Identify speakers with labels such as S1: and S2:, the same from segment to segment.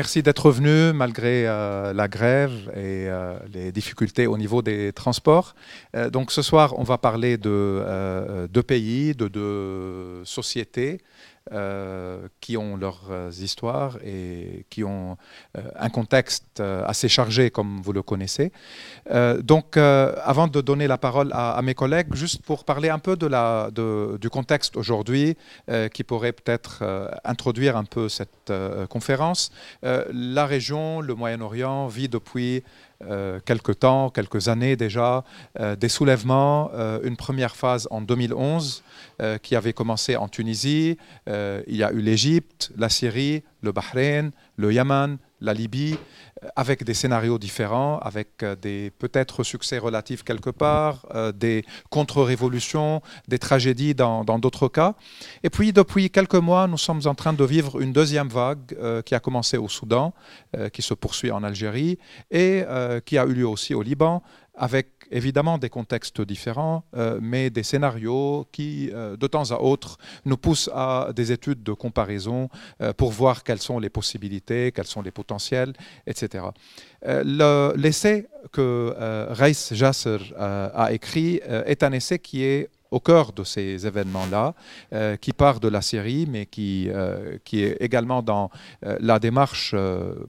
S1: merci d'être venu malgré euh, la grève et euh, les difficultés au niveau des transports. Euh, donc ce soir, on va parler de pays, de deux sociétés. Euh, qui ont leurs euh, histoires et qui ont euh, un contexte assez chargé, comme vous le connaissez. donc, avant de donner la parole à, mes collègues, juste pour parler un peu de la, du contexte aujourd'hui, qui pourrait peut-être introduire un peu cette conférence. la région, le Moyen-Orient, vit depuis quelques temps, quelques années déjà, euh, des soulèvements. Euh, une première phase en 2011 qui avait commencé en Tunisie. il y a eu l'Égypte, la Syrie, le Bahreïn, le Yémen, la Libye, euh, avec des scénarios différents, avec euh, des peut-être succès relatifs quelque part, euh, des contre-révolutions, des tragédies dans d'autres cas. Et puis, depuis quelques mois, nous sommes en train de vivre une deuxième vague qui a commencé au Soudan, qui se poursuit en Algérie et qui a eu lieu aussi au Liban, avec évidemment des contextes différents, euh, mais des scénarios qui, euh, de temps à autre, nous poussent à des études de comparaison euh, pour voir quelles sont les possibilités, quels sont les potentiels, etc. L'essai que Reis Jasser a écrit est un essai qui est au cœur de ces événements-là, euh, qui part de la Syrie, mais qui, euh, qui est également dans euh, la démarche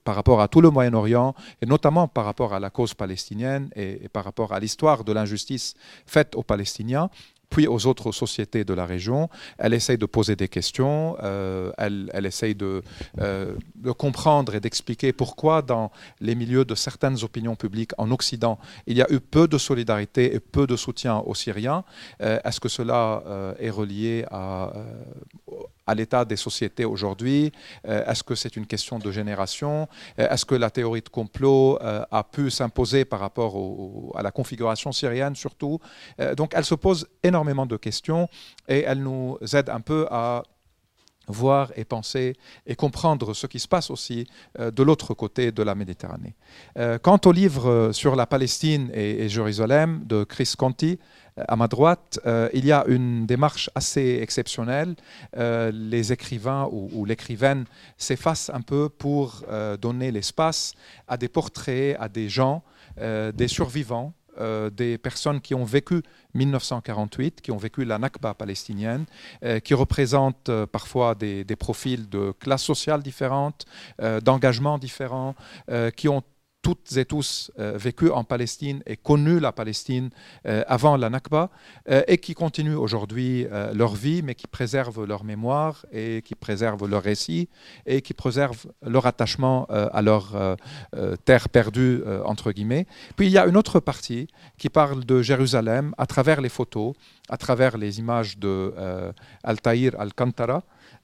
S1: par rapport à tout le Moyen-Orient, et notamment par rapport à la cause palestinienne et par rapport à l'histoire de l'injustice faite aux Palestiniens puis aux autres sociétés de la région. Elle essaye de poser des questions, euh, elle, essaye de, euh, de comprendre et d'expliquer pourquoi dans les milieux de certaines opinions publiques en Occident, il y a eu peu de solidarité et peu de soutien aux Syriens. Euh, est-ce que cela est relié à, à l'état des sociétés aujourd'hui Est-ce que c'est une question de génération Est-ce que la théorie de complot a pu s'imposer par rapport à la configuration syrienne surtout Donc elle se pose énormément de questions et elle nous aide un peu à voir et penser et comprendre ce qui se passe aussi euh, de l'autre côté de la Méditerranée. Euh, quant au livre euh, sur la Palestine et, Jérusalem de Chris Conti, à ma droite, il y a une démarche assez exceptionnelle. les écrivains ou, ou l'écrivaine s'effacent un peu pour donner l'espace à des portraits, à des gens, des survivants euh, des personnes qui ont vécu 1948, qui ont vécu la Nakba palestinienne, euh, qui représentent euh, parfois des, des, profils de classes sociales différentes, d'engagements différents, qui ont toutes et tous euh, en Palestine et connu la Palestine euh, avant la Nakba euh, et qui continuent aujourd'hui leur vie, mais qui préservent leur mémoire et qui préservent leur récit et qui préservent leur attachement à leur terre perdue, entre guillemets. Puis il y a une autre partie qui parle de Jérusalem à travers les photos, à travers les images de Al-Tahir Al-Kantara,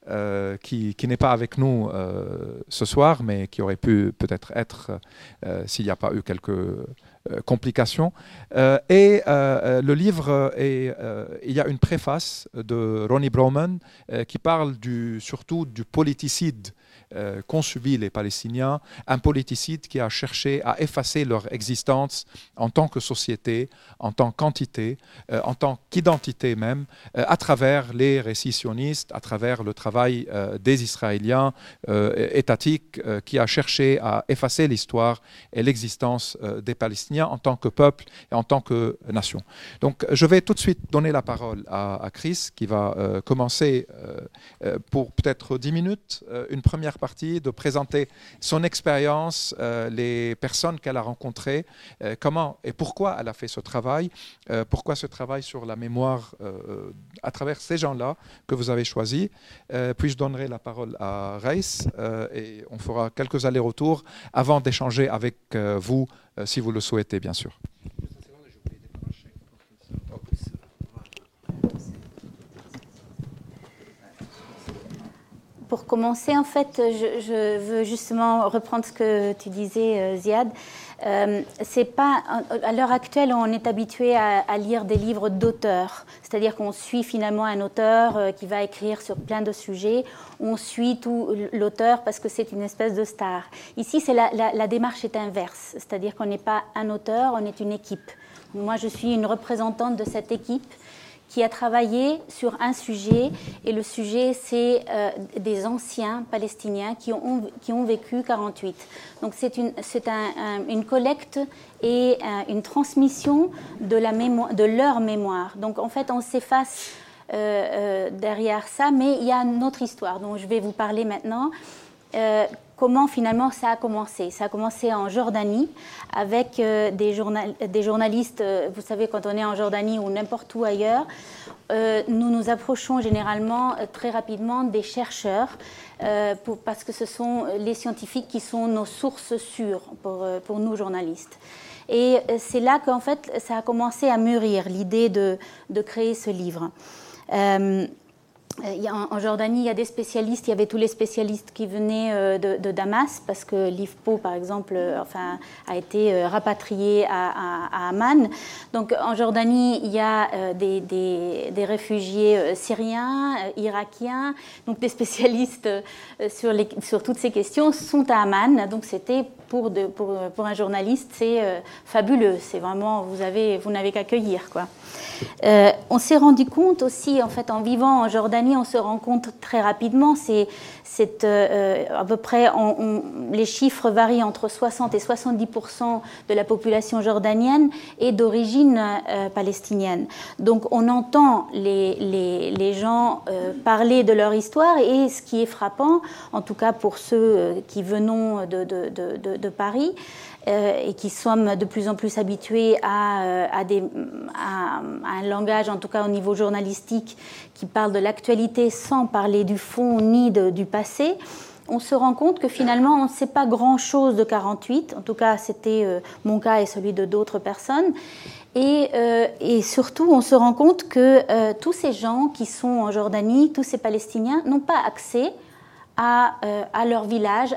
S1: euh, qui, n'est pas avec nous euh, ce soir, mais qui aurait pu peut-être être, euh, s'il n'y a pas eu quelques complications. et le livre, il y a une préface de Ronnie Broman qui parle surtout du politicide euh, qu'ont subi les Palestiniens, un politicide qui a cherché à effacer leur existence en tant que société, en tant qu'entité, euh, en tant qu'identité même, euh, à travers les récits sionistes, à travers le travail des Israéliens étatiques, qui a cherché à effacer l'histoire et l'existence des Palestiniens en tant que peuple et en tant que nation. Donc je vais tout de suite donner la parole à, à Chris, qui va commencer pour peut-être 10 minutes, une première partie, de présenter son expérience, euh, les personnes qu'elle a rencontrées, euh, comment et pourquoi elle a fait ce travail, euh, pourquoi ce travail sur la mémoire à travers ces gens-là que vous avez choisis. puis je donnerai la parole à Reis et on fera quelques allers-retours avant d'échanger avec vous, si vous le souhaitez, bien sûr.
S2: Pour commencer, en fait, je, veux justement reprendre ce que tu disais, euh, Ziad. Euh, c'est pas à l'heure actuelle, on est habitué à, lire des livres d'auteurs, c'est-à-dire qu'on suit finalement un auteur euh, qui va écrire sur plein de sujets. On suit tout l'auteur parce que c'est une espèce de star. Ici, la démarche est inverse, c'est-à-dire qu'on n'est pas un auteur, on est une équipe. Moi, je suis une représentante de cette équipe qui a travaillé sur un sujet, et le sujet, c'est euh, des anciens palestiniens qui ont, qui ont vécu 48. Donc c'est une, un, une collecte et euh, une transmission de, la mémoire, de leur mémoire. Donc en fait, on s'efface euh, derrière ça, mais il y a une autre histoire dont je vais vous parler maintenant comment finalement ça a commencé. Ça a commencé en Jordanie avec euh, des, journalistes, euh, vous savez, quand on est en Jordanie ou n'importe où ailleurs, euh, nous nous approchons généralement très rapidement des chercheurs parce que ce sont les scientifiques qui sont nos sources sûres pour, nous journalistes. Et c'est là qu'en fait ça a commencé à mûrir l'idée de, créer ce livre. Euh, en Jordanie, il y a des spécialistes, il y avait tous les spécialistes qui venaient euh, de, Damas, parce que l'IFPO, par exemple, euh, a été rapatrié à, Amman. Donc en Jordanie, il y a des, réfugiés syriens, irakiens, donc des spécialistes sur, toutes ces questions sont à Amman. Donc c'était pour, un journaliste, c'est fabuleux. C'est vraiment, vous, avez, vous n'avez qu'à cueillir. Quoi. on s'est rendu compte aussi, en vivant en Jordanie, on se rend compte très rapidement, c'est euh, à peu près, les chiffres varient entre 60 et 70% de la population jordanienne est d'origine euh, palestinienne. Donc on entend les, gens euh, parler de leur histoire et ce qui est frappant, en tout cas pour ceux qui venons de Paris, et qui sommes de plus en plus habitués à, euh, à, un langage, en tout cas au niveau journalistique, qui parle de l'actualité sans parler du fond ni du passé, on se rend compte que finalement on ne sait pas grand-chose de 48, en tout cas c'était euh, mon cas et celui de d'autres personnes. Et, surtout, on se rend compte que tous ces gens qui sont en Jordanie, tous ces Palestiniens, n'ont pas accès à leur village,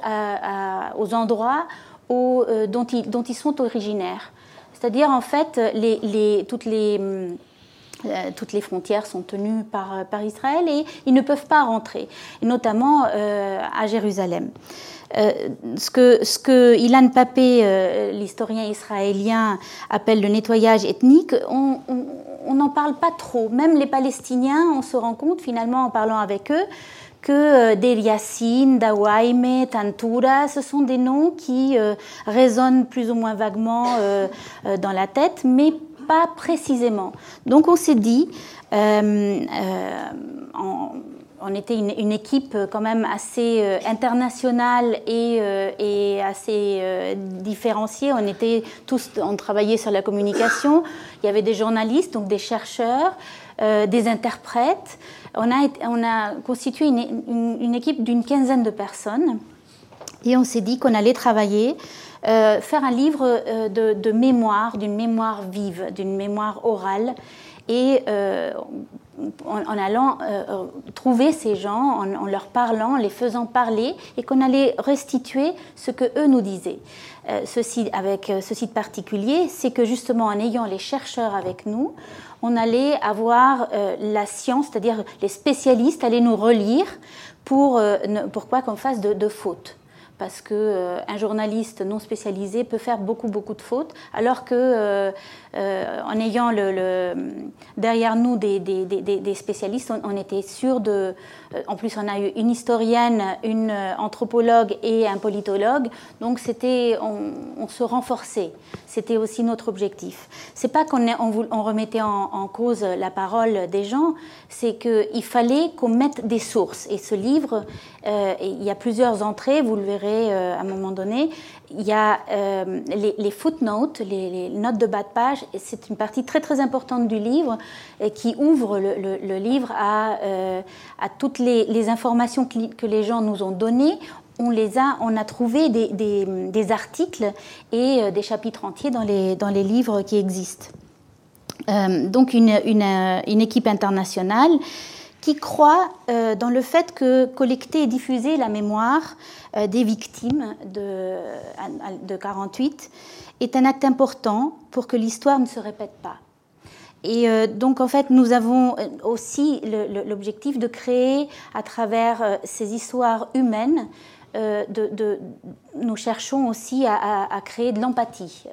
S2: aux endroits euh, dont, ils, sont originaires. C'est-à-dire, en fait, les, toutes, les, euh, toutes les frontières sont tenues par, Israël et ils ne peuvent pas rentrer, notamment euh, à Jérusalem. ce, que, ce que Ilan Papé, l'historien israélien, appelle le nettoyage ethnique, on n'en parle pas trop. Même les Palestiniens, on se rend compte finalement en parlant avec eux que euh, Deliassine, Dawaime, Tantura, ce sont des noms qui euh, résonnent plus ou moins vaguement euh, dans la tête, mais pas précisément. Donc on s'est dit, on, était une, équipe quand même assez internationale et, et assez différenciée. On était tous, on travaillait sur la communication. Il y avait des journalistes, donc des chercheurs, des interprètes. On a, on a constitué une, équipe d'une quinzaine de personnes. Et on s'est dit qu'on allait travailler, euh, faire un livre euh, de, mémoire, d'une mémoire vive, d'une mémoire orale, et euh, en, allant trouver ces gens, en, leur parlant, les faisant parler, et qu'on allait restituer ce que eux nous disaient. ceci, avec ce site particulier, c'est que justement en ayant les chercheurs avec nous, on allait avoir euh, la science, c'est-à-dire les spécialistes allaient nous relire pour, euh, quoi qu'on fasse de, fautes. Parce qu'un euh, journaliste non spécialisé peut faire beaucoup, beaucoup de fautes, alors que euh, euh, en ayant derrière nous des, spécialistes, on, était sûr de... en plus, on a eu une historienne, une anthropologue et un politologue, donc c'était, on, se renforçait. C'était aussi notre objectif. C'est pas qu'on on, on, remettait en, cause la parole des gens, c'est qu'il fallait qu'on mette des sources. Et ce livre, il y a plusieurs entrées, vous le verrez euh, à un moment donné, il y a euh, les, footnotes, les, notes de bas de page. C'est une partie très très importante du livre qui ouvre le, livre à, euh, à toutes les, informations que, les gens nous ont données on les a, on a trouvé des, articles et des chapitres entiers dans les, dans les livres qui existent. donc une, une, une, équipe internationale qui croit euh, dans le fait que collecter et diffuser la mémoire euh, des victimes de, de 48 est un acte important pour que l'histoire ne se répète pas. Et euh, donc, en fait, nous avons aussi l'objectif de créer, à travers ces histoires humaines, nous cherchons aussi à, créer de l'empathie,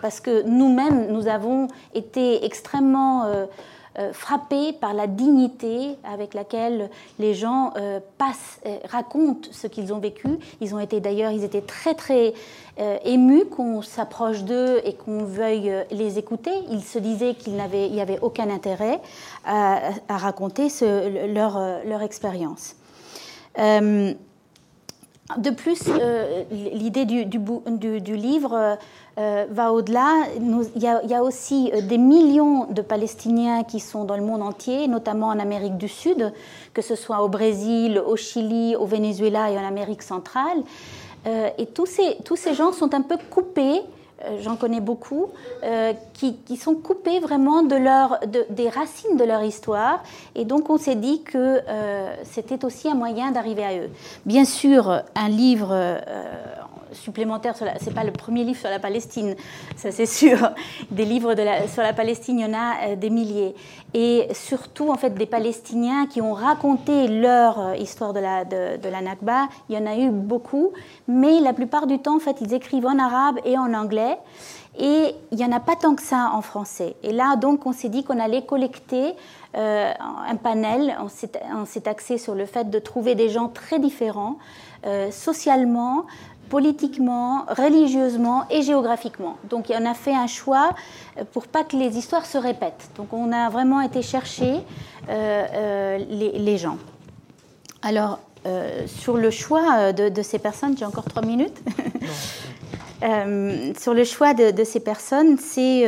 S2: parce que nous-mêmes, nous avons été extrêmement frappés par la dignité avec laquelle les gens euh, passent, racontent ce qu'ils ont vécu. Ils ont été d'ailleurs, ils étaient très très émus qu'on s'approche d'eux et qu'on veuille les écouter. Ils se disaient qu'il n'y avait aucun intérêt à, raconter leur, expérience. de plus, l'idée du, livre euh, va au-delà. Il, y, a aussi euh, des millions de Palestiniens qui sont dans le monde entier, notamment en Amérique du Sud, que ce soit au Brésil, au Chili, au Venezuela et en Amérique centrale. Euh, et tous ces, gens sont un peu coupés j'en connais beaucoup, qui, sont coupés vraiment des racines de leur histoire. Et donc on s'est dit que c'était aussi un moyen d'arriver à eux. Bien sûr, un livre supplémentaires. Ce n'est pas le premier livre sur la Palestine, ça c'est sûr. Des livres sur la Palestine, il y en a euh, des milliers. Et surtout, en fait, des Palestiniens qui ont raconté leur euh, histoire de la, de la Nakba, il y en a eu beaucoup. Mais la plupart du temps, en fait, ils écrivent en arabe et en anglais. Et il n'y en a pas tant que ça en français. Et là, donc, on s'est dit qu'on allait collecter euh, un panel. On s'est axé sur le fait de trouver des gens très différents, socialement, politiquement, religieusement et géographiquement. Donc on a fait un choix euh, pour pas que les histoires se répètent. Donc on a vraiment été chercher euh, euh, les, gens. Alors sur le choix de, ces personnes, j'ai encore trois minutes. sur le choix de, ces personnes, c'est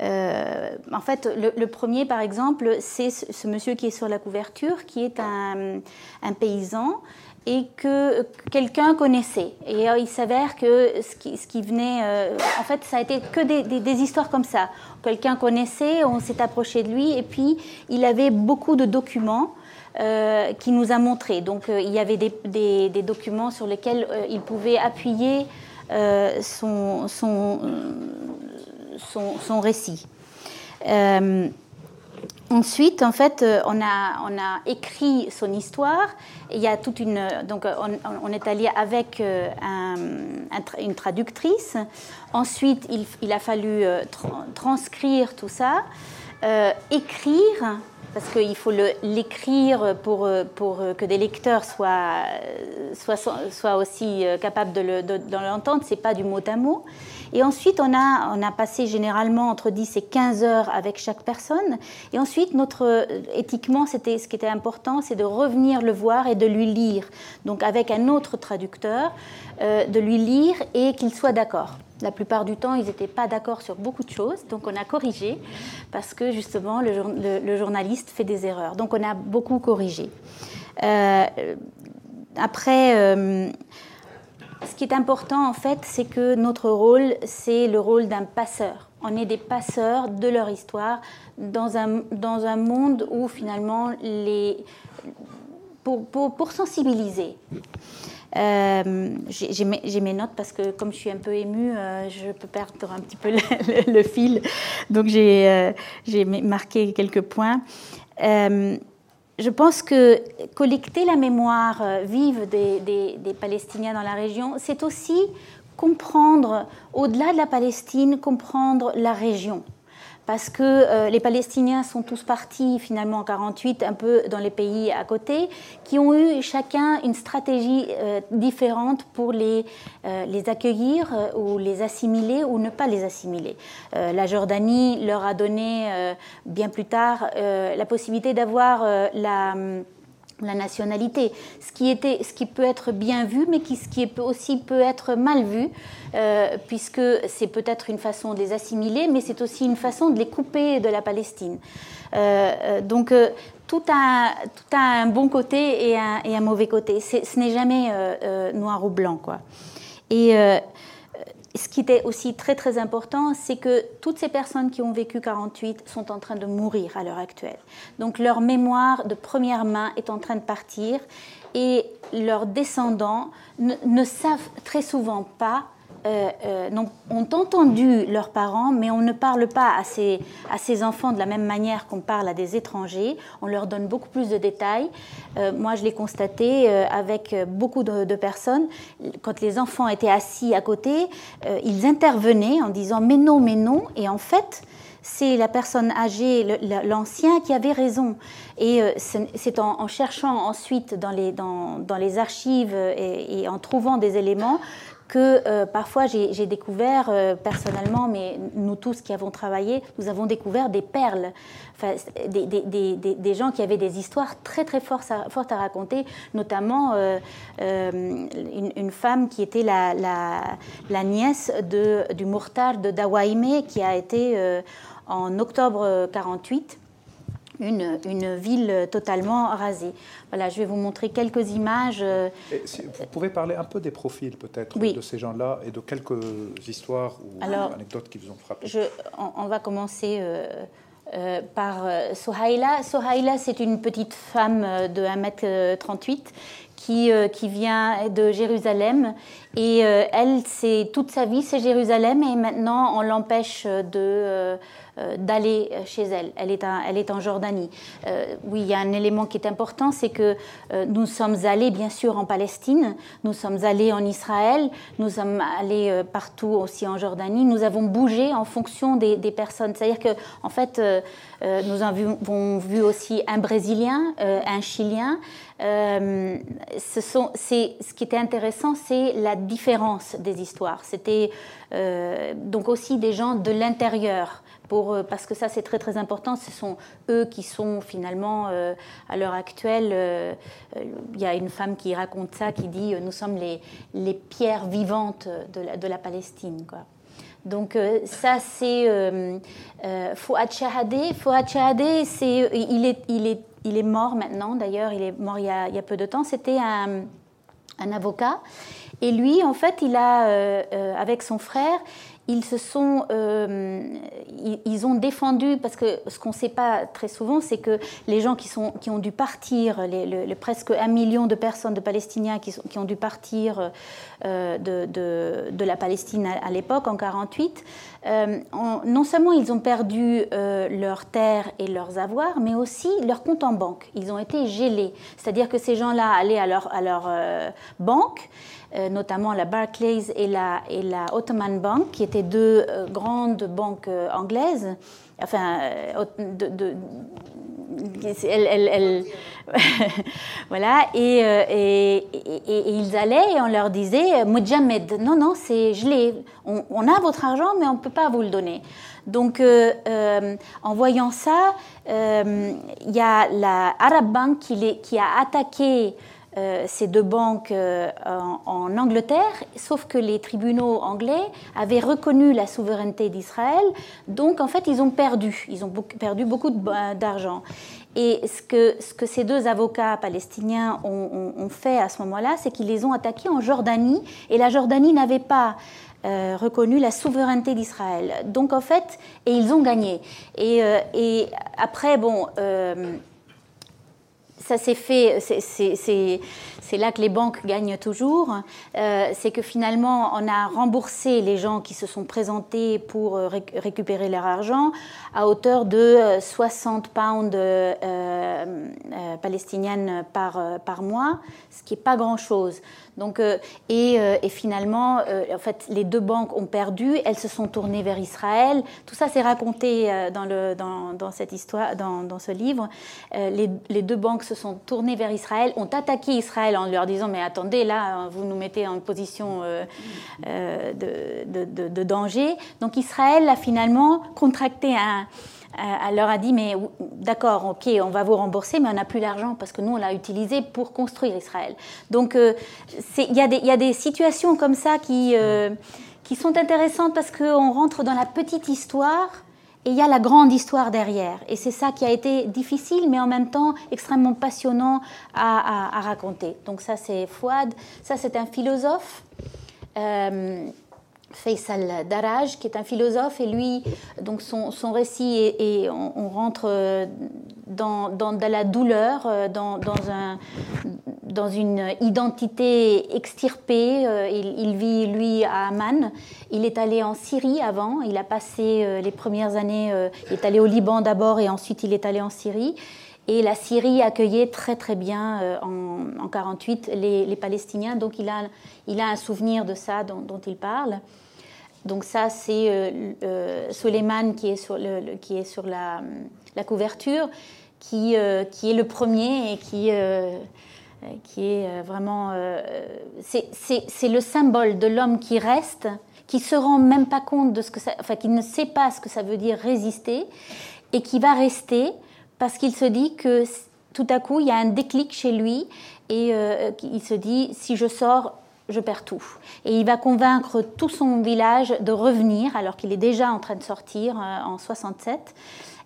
S2: en fait le, premier par exemple, c'est ce, monsieur qui est sur la couverture, qui est un, un paysan et que quelqu'un connaissait. Et euh, il s'avère que ce qui, venait, euh, en fait, ça a été que des, histoires comme ça. Quelqu'un connaissait, on s'est approché de lui, et puis il avait beaucoup de documents. Euh, qui nous a montré. Donc il y avait des, documents sur lesquels il pouvait appuyer son, récit. Ensuite, en fait, euh, on a, on a écrit son histoire. Il y a toute une, donc, on, est allé avec euh, une traductrice. Ensuite, il, a fallu euh, transcrire tout ça, écrire parce qu'il faut l'écrire pour, pour que des lecteurs soient, soient, soient aussi capables de l'entendre. Ce n'est pas du mot à mot. Et ensuite, on a, on a passé généralement entre 10 et 15 heures avec chaque personne. Et ensuite, notre, éthiquement, c'était, ce qui était important, c'est de revenir le voir et de lui lire. Donc avec un autre traducteur, euh, de lui lire et qu'il soit d'accord. La plupart du temps, ils n'étaient pas d'accord sur beaucoup de choses, donc on a corrigé parce que justement le, journaliste fait des erreurs. Donc on a beaucoup corrigé. Euh, après, euh, ce qui est important en fait, c'est que notre rôle, c'est le rôle d'un passeur. On est des passeurs de leur histoire dans un, dans un monde où finalement, les, pour, pour, sensibiliser. Euh, j'ai mes, notes parce que comme je suis un peu émue, euh, je peux perdre un petit peu le, fil. Donc j'ai euh, marqué quelques points je pense que collecter la mémoire euh, vive des, Palestiniens dans la région, c'est aussi comprendre, au-delà de la Palestine, comprendre la région parce que euh, les Palestiniens sont tous partis finalement en 48, un peu dans les pays à côté, qui ont eu chacun une stratégie euh, différente pour les, euh, les accueillir ou les assimiler ou ne pas les assimiler. la Jordanie leur a donné bien plus tard la possibilité d'avoir la la nationalité, ce qui, était, ce qui peut être bien vu, mais qui, ce qui aussi peut être mal vu, euh, puisque c'est peut-être une façon de les assimiler, mais c'est aussi une façon de les couper de la Palestine. Euh, euh, donc tout a, tout un bon côté et un, et un mauvais côté. Ce n'est jamais noir ou blanc, quoi. Et ce qui était aussi très très important, c'est que toutes ces personnes qui ont vécu 48 sont en train de mourir à l'heure actuelle. Donc leur mémoire de première main est en train de partir et leurs descendants ne savent très souvent pas euh, euh, ont entendu leurs parents, mais on ne parle pas à ces, à ces enfants de la même manière qu'on parle à des étrangers. On leur donne beaucoup plus de détails. Euh, moi, je l'ai constaté avec beaucoup de, personnes. Quand les enfants étaient assis à côté, ils intervenaient en disant mais non, mais non. Et en fait, c'est la personne âgée, l'ancien, qui avait raison. Et c'est en, cherchant ensuite dans les, dans, dans les archives et, et, en trouvant des éléments que euh, parfois j'ai découvert euh, personnellement, mais nous tous qui avons travaillé, nous avons découvert des perles, des, gens qui avaient des histoires très très fortes à, raconter, notamment euh, une, femme qui était la, nièce du Murtar de Dawaime, qui a été en octobre 48 une, une, ville totalement rasée. Voilà, je vais vous montrer quelques images.
S1: vous pouvez parler un peu des profils peut-être de ces gens-là et de quelques histoires ou anecdotes qui vous ont frappé.
S2: Je, on, va commencer euh, euh, par euh, Sohaila. Sohaila, c'est une petite femme de 1m38 qui, qui vient de Jérusalem. Et elle, c'est toute sa vie, c'est Jérusalem. Et maintenant, on l'empêche de euh, d'aller chez elle. Elle est, elle est en Jordanie. Euh, oui, il y a un élément qui est important, c'est que euh, nous sommes allés bien sûr en Palestine, nous sommes allés en Israël, nous sommes allés partout aussi en Jordanie. Nous avons bougé en fonction des, personnes. C'est-à-dire que en fait, nous avons vu aussi un Brésilien, un Chilien. ce, sont, ce qui était intéressant, c'est la différence des histoires. C'était donc aussi des gens de l'intérieur pour, euh, parce que ça c'est très très important, ce sont eux qui sont finalement, euh, à l'heure actuelle, euh, il y a une femme qui raconte ça, qui dit nous sommes les, les pierres vivantes de la, de la Palestine. Quoi. Donc ça c'est Fouad Chahadé. Fouad il, est, il est mort maintenant d'ailleurs, il est mort il y a, il y a peu de temps, c'était un, un, avocat. Et lui, en fait, il a, avec son frère, ils se sont, euh, ils, ont défendu parce que ce qu'on ne sait pas très souvent, c'est que les gens qui sont, qui ont dû partir, les, presque un million de personnes, de Palestiniens qui, ont dû partir euh, de, la Palestine à, l'époque en 48, euh, non seulement ils ont perdu leurs terres et leurs avoirs, mais aussi leur compte en banque. Ils ont été gelés, c'est-à-dire que ces gens-là allaient à leur, à leur banque euh, notamment la Barclays et la, et la Ottoman Bank, qui étaient deux euh, grandes banques euh, anglaises. Enfin, de, voilà, et, et, ils allaient et on leur disait Mohamed, non, non, c'est gelé. On, a votre argent, mais on ne peut pas vous le donner. Donc, en voyant ça, il y a la Arab Bank qui, qui a attaqué euh, ces deux banques euh, en, Angleterre, sauf que les tribunaux anglais avaient reconnu la souveraineté d'Israël, donc en fait ils ont perdu, ils ont perdu beaucoup d'argent. Et ce que, ce que, ces deux avocats palestiniens ont, fait à ce moment-là, c'est qu'ils les ont attaqués en Jordanie, et la Jordanie n'avait pas euh, reconnu la souveraineté d'Israël. Donc en fait, et ils ont gagné. Et après, bon ça s'est fait, c'est là que les banques gagnent toujours, euh, c'est que finalement on a remboursé les gens qui se sont présentés pour euh, récupérer leur argent à hauteur de 60 euh, pounds palestiniennes par, par mois, ce qui n'est pas grand-chose. Donc, euh, euh, et, finalement, euh, en fait, les deux banques ont perdu, elles se sont tournées vers Israël. Tout ça, c'est raconté dans, cette histoire, dans, ce livre. Les, deux banques se sont tournées vers Israël, ont attaqué Israël en leur disant mais attendez, là, vous nous mettez en position de danger. Donc Israël a finalement contracté un elle leur a dit mais d'accord, ok, on va vous rembourser, mais on n'a plus l'argent parce que nous on l'a utilisé pour construire Israël. Donc euh, il y, y, a des situations comme ça qui, euh, qui sont intéressantes parce qu'on rentre dans la petite histoire et il y a la grande histoire derrière. Et c'est ça qui a été difficile, mais en même temps extrêmement passionnant à, raconter. Donc ça c'est Fouad, ça c'est un philosophe. Euh, Faisal Daraj, qui est un philosophe, et lui, donc son, son récit, et on, rentre euh, dans, dans, la douleur, euh, dans, dans, un, dans une identité extirpée. Euh, il, vit, lui, à Amman. Il est allé en Syrie avant. Il a passé les premières années, il est allé au Liban d'abord, et ensuite il est allé en Syrie. Et la Syrie accueillait très très bien en, en 48 les, les, Palestiniens, donc il a, il a un souvenir de ça dont il parle. Donc ça, c'est euh, Suleiman qui est sur, la, couverture, qui, qui, est le premier et qui, qui est vraiment... c'est le symbole de l'homme qui reste, qui se rend même pas compte de ce que ça... Enfin, qui ne sait pas ce que ça veut dire résister, et qui va rester parce qu'il se dit que tout à coup, il y a un déclic chez lui et euh, il se dit, si je sors, je perds tout. Et il va convaincre tout son village de revenir, alors qu'il est déjà en train de sortir euh, en 67.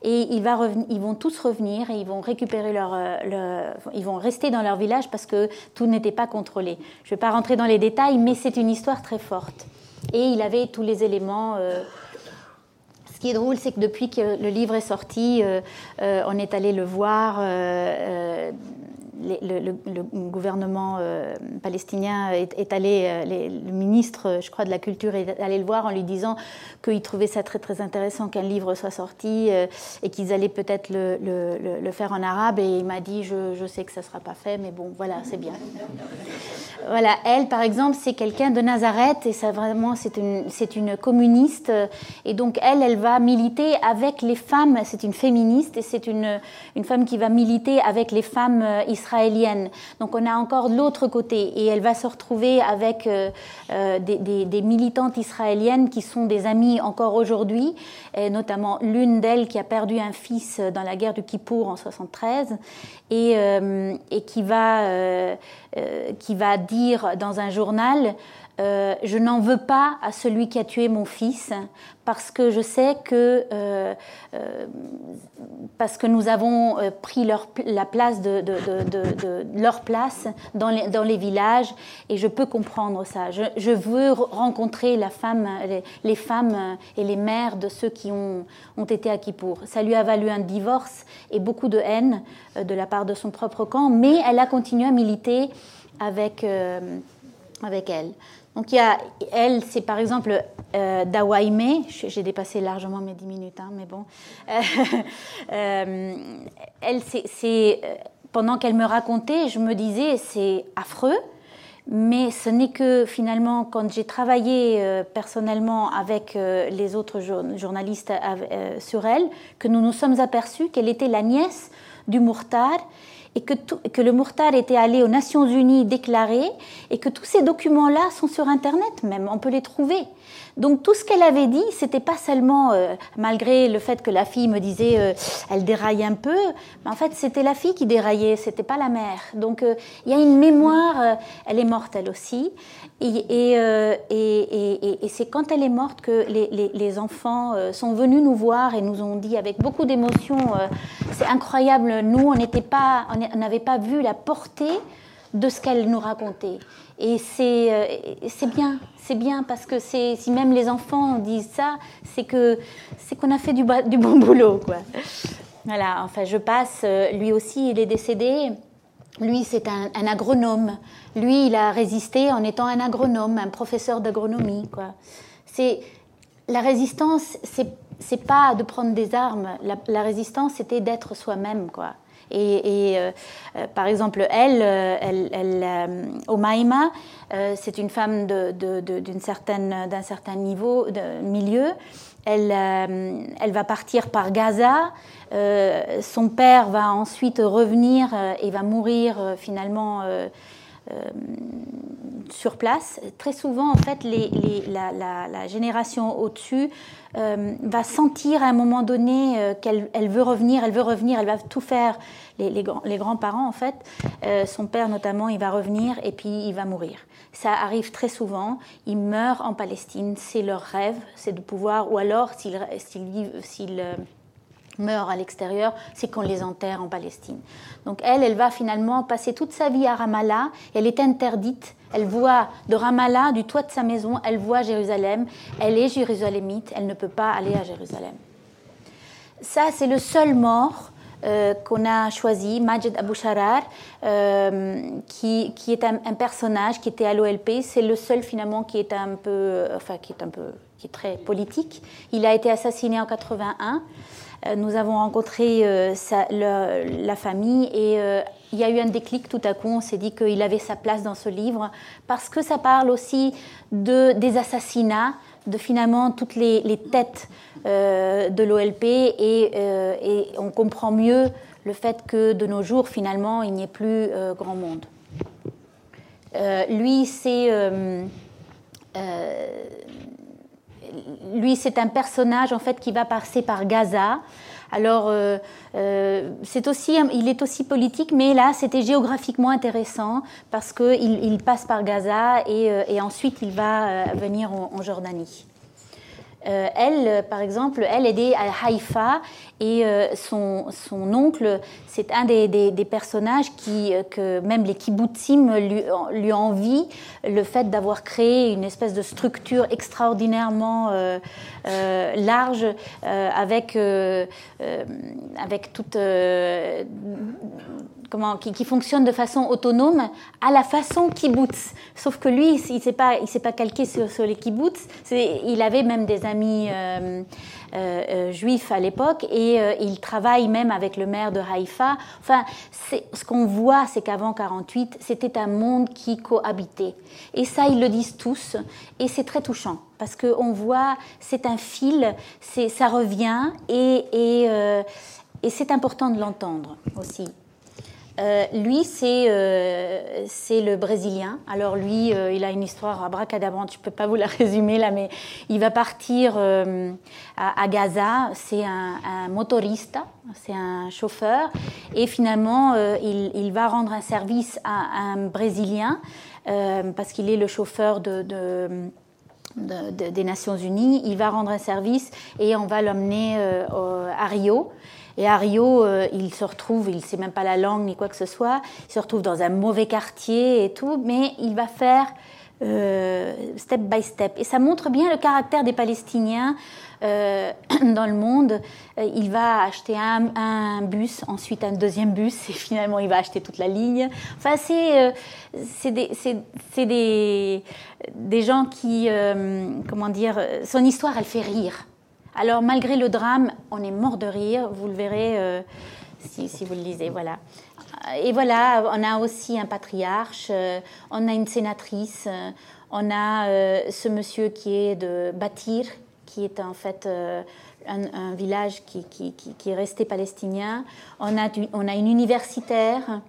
S2: Et il va ils vont tous revenir et ils vont récupérer leur, euh, ils vont rester dans leur village parce que tout n'était pas contrôlé. Je ne vais pas rentrer dans les détails, mais c'est une histoire très forte. Et il avait tous les éléments ce qui est drôle, c'est que depuis que le livre est sorti, euh, euh, on est allé le voir euh, le, gouvernement euh, palestinien est, allé, euh, le ministre, je crois, de la culture est allé le voir en lui disant qu'il trouvait ça très très intéressant qu'un livre soit sorti euh, et qu'ils allaient peut-être le, le, faire en arabe. Et il m'a dit, je, je, sais que ça ne sera pas fait, mais bon, voilà, c'est bien. voilà, elle, par exemple, c'est quelqu'un de Nazareth et ça vraiment, c'est une, une communiste. Et donc, elle, elle va militer avec les femmes, c'est une féministe et c'est une, une femme qui va militer avec les femmes israéliennes donc on a encore l'autre côté et elle va se retrouver avec euh, euh, des, militantes israéliennes qui sont des amies encore aujourd'hui, notamment l'une d'elles qui a perdu un fils dans la guerre du Kippour en 73 et, euh, qui va dire dans un journal euh, je n'en veux pas à celui qui a tué mon fils parce que je sais que euh, euh, parce que nous avons pris leur, la place de, leur place dans les, villages et je peux comprendre ça. Je, veux rencontrer les, femmes et les mères de ceux qui ont, été à Kippour. Ça lui a valu un divorce et beaucoup de haine de la part de son propre camp, mais elle a continué à militer avec elle. Donc il y a, elle, c'est par exemple euh, Dawaime, j'ai dépassé largement mes 10 minutes, hein, mais bon. Euh, elle, c'est, euh, pendant qu'elle me racontait, je me disais, c'est affreux, mais ce n'est que finalement, quand j'ai travaillé euh, personnellement avec les autres journalistes sur elle, que nous nous sommes aperçus qu'elle était la nièce du Mourtar et que, le Mourtar était allé aux Nations Unies déclarer et que tous ces documents-là sont sur Internet même, on peut les trouver. Donc tout ce qu'elle avait dit, c'était pas seulement, euh, malgré le fait que la fille me disait, euh, elle déraille un peu, mais en fait c'était la fille qui déraillait, c'était pas la mère. Donc euh, il y a une mémoire, elle est morte elle aussi, et, c'est quand elle est morte que les, enfants sont venus nous voir et nous ont dit avec beaucoup d'émotion, c'est incroyable, nous on n'avait pas vu la portée de ce qu'elle nous racontait. Et c'est bien, c'est bien parce que si même les enfants disent ça, c'est que c'est qu'on a fait du, bon boulot, quoi. Voilà. Enfin, je passe. Euh, lui aussi, il est décédé. Lui, c'est un, agronome. Lui, il a résisté en étant un agronome, un professeur d'agronomie, quoi. C'est la résistance, c'est pas de prendre des armes. La, la résistance, c'était d'être soi-même, quoi. Et, euh, euh, par exemple, elle, euh, elle, Omaima, c'est une femme d'un certain, niveau, de milieu. Elle, va partir par Gaza. son père va ensuite revenir et va mourir finalement sur place. Très souvent, en fait, la, génération au-dessus euh, va sentir à un moment donné euh, qu'elle elle veut revenir, elle veut revenir, elle va tout faire. Les, les grands-parents, en fait, euh, son père notamment, il va revenir et puis il va mourir. Ça arrive très souvent. Ils meurent en Palestine. C'est leur rêve, c'est de pouvoir, ou alors s'ils meurent à l'extérieur, c'est qu'on les enterre en Palestine. Donc elle, elle va finalement passer toute sa vie à Ramallah. Elle est interdite. Elle voit de Ramallah, du toit de sa maison, elle voit Jérusalem. Elle est jérusalémite. Elle ne peut pas aller à Jérusalem. Ça, c'est le seul mort euh, qu'on a choisi, Majed Abou Sharar, euh, qui, qui, est un, personnage qui était à l'OLP. C'est le seul finalement qui est un peu, enfin qui est un peu, qui est très politique. Il a été assassiné en 81. Euh, nous avons rencontré euh, la famille et euh, il y a eu un déclic tout à coup. On s'est dit qu'il avait sa place dans ce livre parce que ça parle aussi de, des assassinats de finalement toutes les, têtes de l'OLP et, on comprend mieux le fait que de nos jours, finalement, il n'y ait plus grand monde. lui, c'est lui, c'est un personnage en fait qui va passer par Gaza. Alors, euh, euh, c'est aussi, il est aussi politique, mais là, c'était géographiquement intéressant parce qu'il il passe par Gaza et, euh, et, ensuite il va venir en Jordanie. Euh, elle, par exemple, elle est née à Haïfa et euh, son, son, oncle, c'est un des, des, personnages qui, euh, que même les kibbutzim lui, lui envient le fait d'avoir créé une espèce de structure extraordinairement large avec, avec toute comment, qui, fonctionne de façon autonome à la façon kibbutz. Sauf que lui, il ne s'est pas, pas calqué sur, les kibbutz. Il avait même des amis euh, euh, euh, juifs à l'époque et il travaille même avec le maire de Haïfa. Enfin, ce qu'on voit, c'est qu'avant 48, c'était un monde qui cohabitait. Et ça, ils le disent tous. Et c'est très touchant parce qu'on voit, c'est un fil, ça revient et, et, et c'est important de l'entendre aussi. Euh, lui, euh, c'est le Brésilien. Alors lui, euh, il a une histoire abracadabrante, je ne peux pas vous la résumer là, mais il va partir à, Gaza. C'est un, motoriste, c'est un chauffeur. Et finalement, il, va rendre un service à, un Brésilien parce qu'il est le chauffeur de, des Nations Unies. Il va rendre un service et on va l'emmener à Rio. Et à Rio, euh, il se retrouve, il ne sait même pas la langue ni quoi que ce soit, il se retrouve dans un mauvais quartier et tout, mais il va faire euh, step by step. Et ça montre bien le caractère des Palestiniens euh, dans le monde. Il va acheter un, bus, ensuite un deuxième bus, et finalement il va acheter toute la ligne. Enfin, c'est des, des, des, gens qui, comment dire, son histoire, elle fait rire. Alors malgré le drame, on est mort de rire, vous le verrez euh, si, vous le lisez, voilà. Et voilà, on a aussi un patriarche, euh, on a une sénatrice, euh, on a ce monsieur qui est de Batir, qui est en fait un, village qui, qui, est resté palestinien, on a, on a une universitaire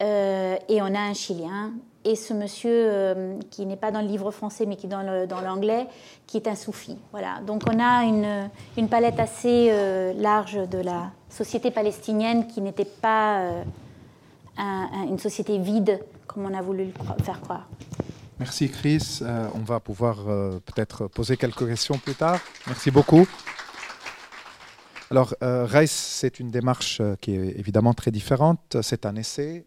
S2: et on a un Chilien et ce monsieur euh, qui n'est pas dans le livre français mais qui est dans l'anglais, qui est un soufi. Voilà. Donc on a une, palette assez euh, large de la société palestinienne qui n'était pas euh, une société vide comme on a voulu le faire croire.
S1: Merci Chris. on va pouvoir peut-être poser quelques questions plus tard. Merci beaucoup. Alors, RACE, c'est une démarche qui est évidemment très différente. C'est un essai.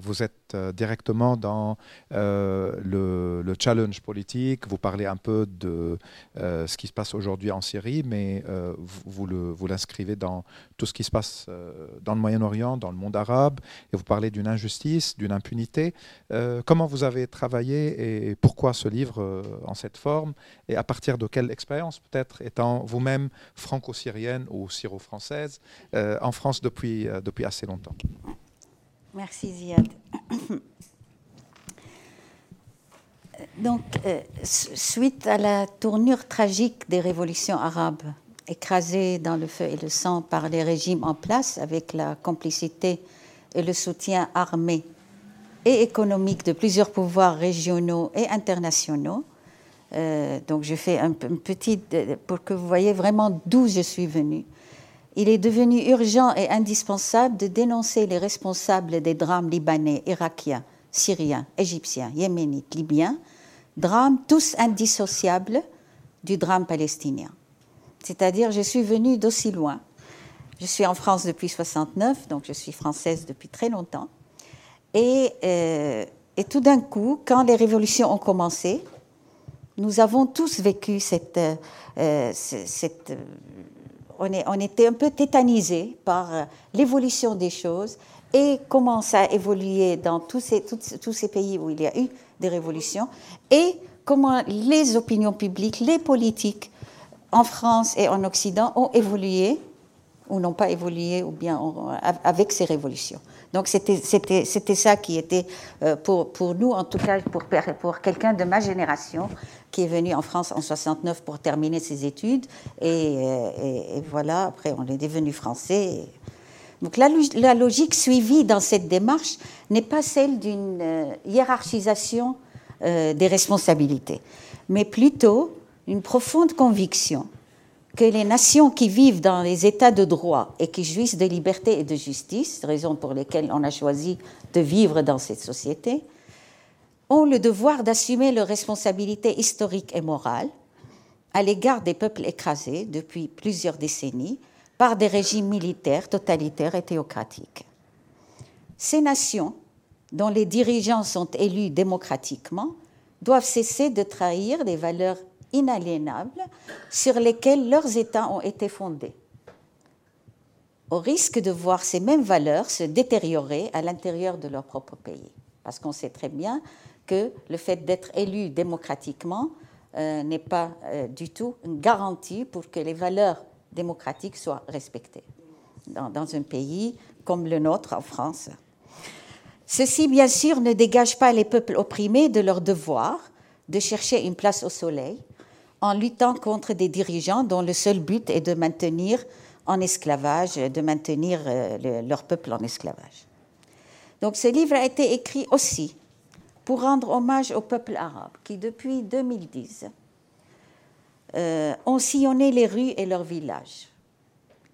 S1: Vous êtes directement dans le, challenge politique. Vous parlez un peu de ce qui se passe aujourd'hui en Syrie, mais vous, l'inscrivez dans tout ce qui se passe dans le Moyen-Orient, dans le monde arabe, et vous parlez d'une injustice, d'une impunité. comment vous avez travaillé et pourquoi ce livre en cette forme Et à partir de quelle expérience, peut-être, étant vous-même franco-syrienne ou syro-française euh, en France euh, depuis assez longtemps?
S3: Merci Ziad. Donc, euh, suite à la tournure tragique des révolutions arabes, écrasées dans le feu et le sang par les régimes en place, avec la complicité et le soutien armé et économique de plusieurs pouvoirs régionaux et internationaux, donc je fais un, un petit pour que vous voyez vraiment d'où je suis venue il est devenu urgent et indispensable de dénoncer les responsables des drames libanais, irakiens, syriens, égyptiens, yéménites, libyens, drames tous indissociables du drame palestinien. C'est-à-dire, je suis venue d'aussi loin. Je suis en France depuis 69, donc je suis française depuis très longtemps. Et, euh, et tout d'un coup, quand les révolutions ont commencé, nous avons tous vécu cette, euh, cette on, était un peu tétanisé par euh, l'évolution des choses et comment ça a évolué dans tous ces, pays où il y a eu des révolutions et comment les opinions publiques, les politiques en France et en Occident ont évolué ou n'ont pas évolué ou bien avec ces révolutions. Donc c'était ça qui était euh, pour, pour nous, en tout cas pour, pour quelqu'un de ma génération, qui est venu en France en 69 pour terminer ses études. Et, voilà, après, on est devenu français. Donc la, logique suivie dans cette démarche n'est pas celle d'une hiérarchisation des responsabilités, mais plutôt une profonde conviction que les nations qui vivent dans les États de droit et qui jouissent de liberté et de justice, raison pour lesquelles on a choisi de vivre dans cette société, ont le devoir d'assumer leurs responsabilités historiques et morales à l'égard des peuples écrasés depuis plusieurs décennies par des régimes militaires totalitaires et théocratiques. Ces nations, dont les dirigeants sont élus démocratiquement, doivent cesser de trahir les valeurs inaliénables sur lesquels leurs États ont été fondés, au risque de voir ces mêmes valeurs se détériorer à l'intérieur de leur propre pays. Parce qu'on sait très bien que le fait d'être élu démocratiquement euh, n'est pas euh, du tout une garantie pour que les valeurs démocratiques soient respectées dans, un pays comme le nôtre en France. Ceci, bien sûr, ne dégage pas les peuples opprimés de leur devoir de chercher une place au soleil en luttant contre des dirigeants dont le seul but est de maintenir en esclavage, de maintenir euh, leur peuple en esclavage. Donc ce livre a été écrit aussi pour rendre hommage au peuple arabe qui, depuis 2010, euh, ont sillonné les rues et leurs villages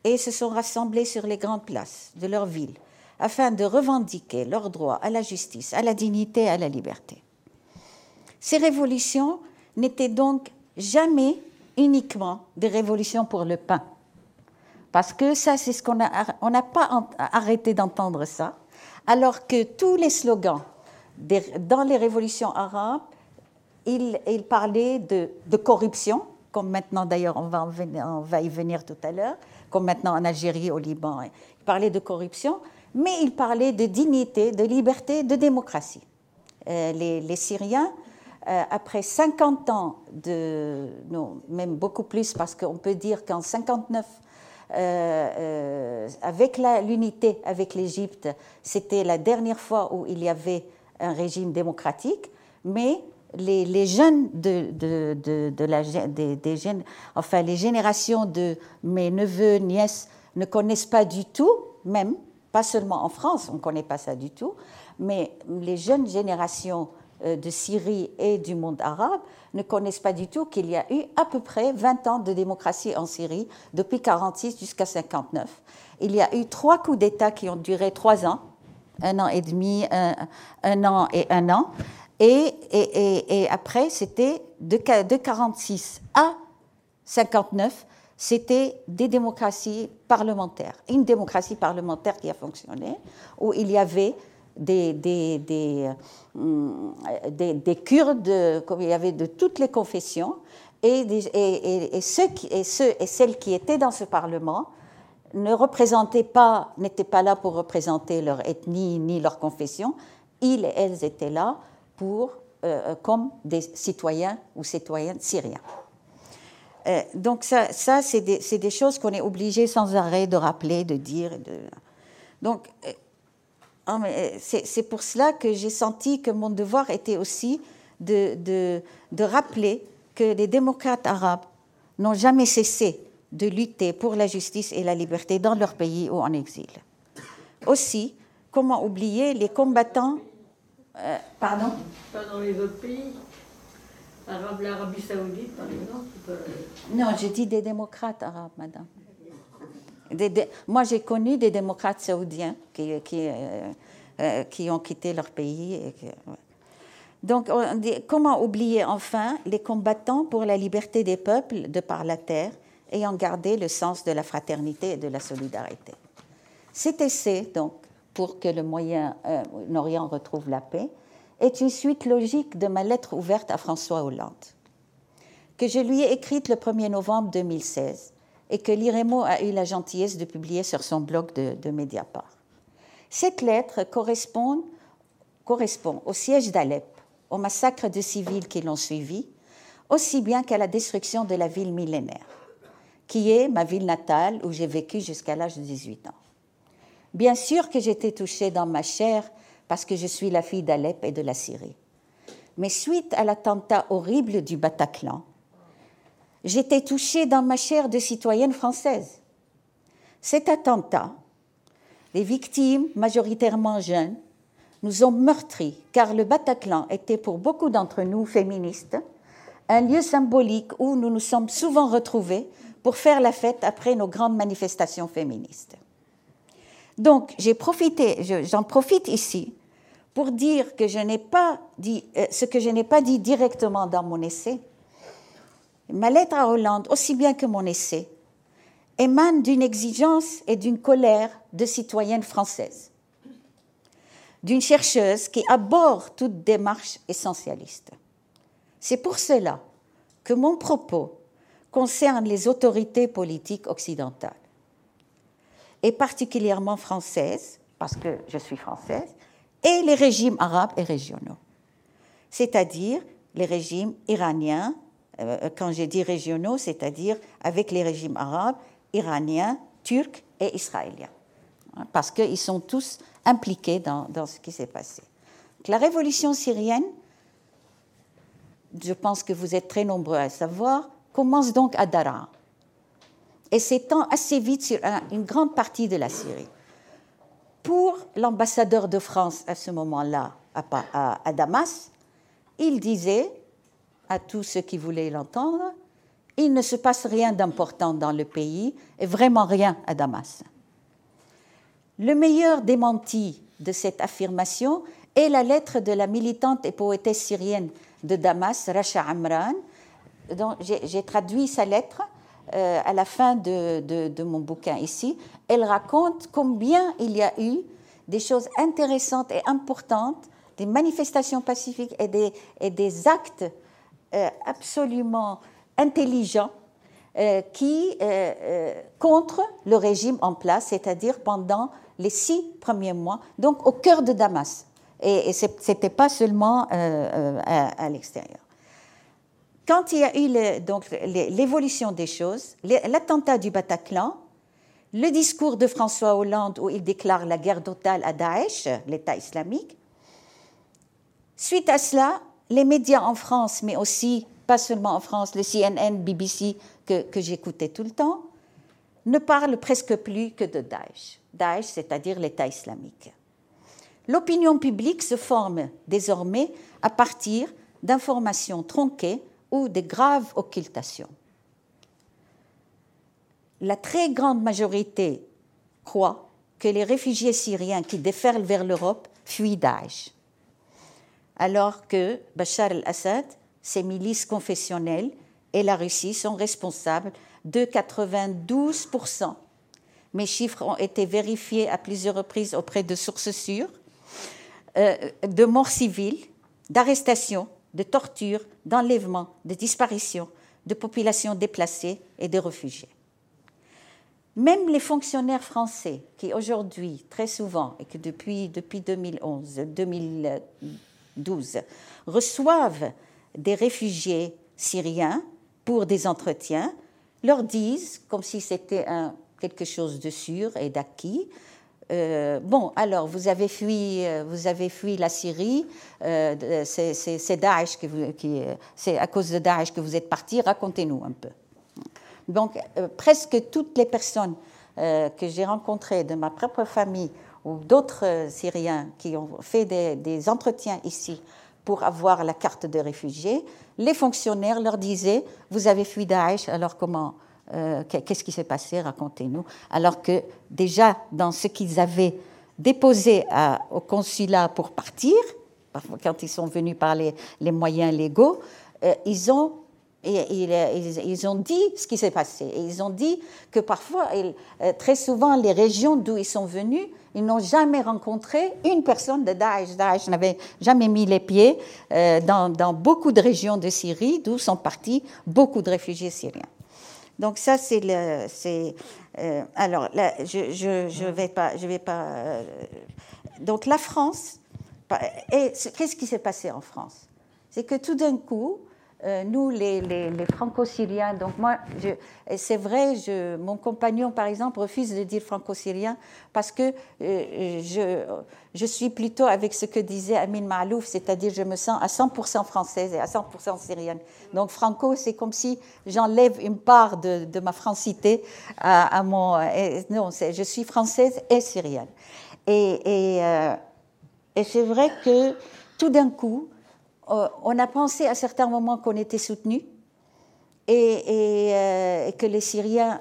S3: et se sont rassemblés sur les grandes places de leur ville afin de revendiquer leurs droits à la justice, à la dignité, à la liberté. Ces révolutions n'étaient donc jamais uniquement des révolutions pour le pain. Parce que ça, c'est ce qu'on. On n'a pas arrêté d'entendre ça, alors que tous les slogans dans les révolutions arabes, ils, parlaient de, corruption, comme maintenant d'ailleurs, on va, y venir tout à l'heure, comme maintenant en Algérie, au Liban. Ils parlaient de corruption, mais ils parlaient de dignité, de liberté, de démocratie. Euh, les, Syriens euh, après 50 ans de, non, même beaucoup plus, parce qu'on peut dire qu'en 59, euh, euh, avec l'unité avec l'Égypte, c'était la dernière fois où il y avait un régime démocratique, mais les, jeunes de, de, de, de la, des, des jeunes, enfin les générations de mes neveux, nièces ne connaissent pas du tout, même pas seulement en France, on ne connaît pas ça du tout, mais les jeunes générations euh, de Syrie et du monde arabe ne connaissent pas du tout qu'il y a eu à peu près 20 ans de démocratie en Syrie, depuis 1946 jusqu'à 1959. Il y a eu trois coups d'État qui ont duré trois ans, un an et demi, un, an et un an. Et, et, et, après, c'était de, de 46 à 59, c'était des démocraties parlementaires. Une démocratie parlementaire qui a fonctionné, où il y avait des, des, des, euh, des, des Kurdes, comme il y avait de toutes les confessions, et, ceux, et, ceux et celles qui étaient dans ce Parlement ne représentaient pas, n'étaient pas là pour représenter leur ethnie ni leur confession, ils et elles étaient là pour, euh, comme des citoyens ou citoyennes syriens. Euh, donc ça, c'est des, choses qu'on est obligé sans arrêt de rappeler, de dire. Donc euh, c'est pour cela que j'ai senti que mon devoir était aussi de, rappeler que les démocrates arabes n'ont jamais cessé de lutter pour la justice et la liberté dans leur pays ou en exil. Aussi, comment oublier les combattants
S4: euh, Pardon? Pas dans les autres pays l'Arabie saoudite, par exemple
S3: Non, j'ai dit des démocrates arabes, madame moi, j'ai connu des démocrates saoudiens qui, qui, euh, euh, qui ont quitté leur pays. Et Donc, comment oublier enfin les combattants pour la liberté des peuples de par la terre? Ayant gardé le sens de la fraternité et de la solidarité Cet essai, donc, pour que le Moyen-Orient retrouve la paix, est une suite logique de ma lettre ouverte à François Hollande, que je lui ai écrite le 1er novembre 2016 et que l'IREMO a eu la gentillesse de publier sur son blog de, Mediapart. Cette lettre correspond, correspond au siège d'Alep, au massacre de civils qui l'ont suivi, aussi bien qu'à la destruction de la ville millénaire, qui est ma ville natale où j'ai vécu jusqu'à l'âge de 18 ans. Bien sûr que j'étais touchée dans ma chair parce que je suis la fille d'Alep et de la Syrie. mais suite à l'attentat horrible du Bataclan, j'étais touchée dans ma chair de citoyenne française. Cet attentat, les victimes, majoritairement jeunes, nous ont meurtris, car le Bataclan était pour beaucoup d'entre nous féministes un lieu symbolique où nous nous sommes souvent retrouvés pour faire la fête après nos grandes manifestations féministes. Donc, j'en profite ici pour dire que euh, ce que je n'ai pas dit directement dans mon essai. Ma lettre à Hollande, aussi bien que mon essai, émane d'une exigence et d'une colère de citoyenne française, d'une chercheuse qui aborde toute démarche essentialiste. C'est pour cela que mon propos concerne les autorités politiques occidentales, et particulièrement françaises, parce que je suis française, et les régimes arabes et régionaux, c'est-à-dire les régimes iraniens, euh, quand j'ai dit régionaux, c'est-à-dire avec les régimes arabes, iraniens, turcs et israéliens, hein, parce qu'ils sont tous impliqués dans, dans ce qui s'est passé. La révolution syrienne, je pense que vous êtes très nombreux à savoir, commence donc à Daraa et s'étend assez vite sur une grande partie de la Syrie. Pour l'ambassadeur de France à ce moment-là à, Damas, il disait à tous ceux qui voulaient l'entendre, il ne se passe rien d'important dans le pays et vraiment rien à Damas. Le meilleur démenti de cette affirmation est la lettre de la militante et poétesse syrienne de Damas, Rasha Amran, j'ai traduit sa lettre euh, à la fin de, mon bouquin ici, elle raconte combien il y a eu des choses intéressantes et importantes, des manifestations pacifiques et des, et actes euh, absolument intelligents euh, qui contre le régime en place, c'est-à-dire pendant les six premiers mois, donc au cœur de Damas. Et, ce n'était pas seulement à l'extérieur. Quand il y a eu donc l'évolution des choses, l'attentat du Bataclan, le discours de François Hollande où il déclare la guerre totale à Daesh, l'État islamique, suite à cela, les médias en France, mais aussi, pas seulement en France, le CNN, BBC, que, que j'écoutais tout le temps, ne parlent presque plus que de Daesh. Daesh, c'est-à-dire l'État islamique. L'opinion publique se forme désormais à partir d'informations tronquées ou de graves occultations. La très grande majorité croit que les réfugiés syriens qui déferlent vers l'Europe fuient Daesh, alors que Bachar el-Assad, ses milices confessionnelles et la Russie sont responsables de 92%. Mes chiffres ont été vérifiés à plusieurs reprises auprès de sources sûres, euh, de morts civiles, d'arrestations, de torture, d'enlèvement, de disparition, de populations déplacées et de réfugiés. Même les fonctionnaires français, qui aujourd'hui, très souvent, et que depuis, depuis 2011, 2012, reçoivent des réfugiés syriens pour des entretiens, leur disent, comme si c'était quelque chose de sûr et d'acquis, euh, bon, alors, vous avez fui, euh, vous avez fui la Syrie, euh, c'est Daesh qui, c'est à cause de Daesh que vous êtes parti, racontez-nous un peu. Donc, presque toutes les personnes que j'ai rencontrées de ma propre famille ou d'autres Syriens qui ont fait des, des, entretiens ici pour avoir la carte de réfugié, les fonctionnaires leur disaient, vous avez fui Daesh, alors comment euh, qu'est-ce qui s'est passé? Racontez-nous. Alors que déjà, dans ce qu'ils avaient déposé au consulat pour partir, quand ils sont venus par les, moyens légaux, euh, ils ont ils, ont dit ce qui s'est passé. Et ils ont dit que parfois, euh, très souvent, les régions d'où ils sont venus, ils n'ont jamais rencontré une personne de Daesh. Daesh n'avait jamais mis les pieds dans, dans, beaucoup de régions de Syrie, d'où sont partis beaucoup de réfugiés syriens. Donc ça, c'est le... Euh, alors, je ne vais pas... Je vais pas euh, donc la France... Qu'est-ce qui s'est passé en France? C'est que tout d'un coup, euh, nous, les, franco-syriens, donc moi, c'est vrai, mon compagnon, par exemple, refuse de dire franco-syrien parce que euh, je, suis plutôt avec ce que disait Amin Malouf, c'est-à-dire je me sens à 100% française et à 100% syrienne. Donc franco, c'est comme si j'enlève une part de, ma francité à, mon... non, je suis française et syrienne. Euh, et c'est vrai que tout d'un coup, on a pensé à certains moments qu'on était soutenu euh, et, que les Syriens,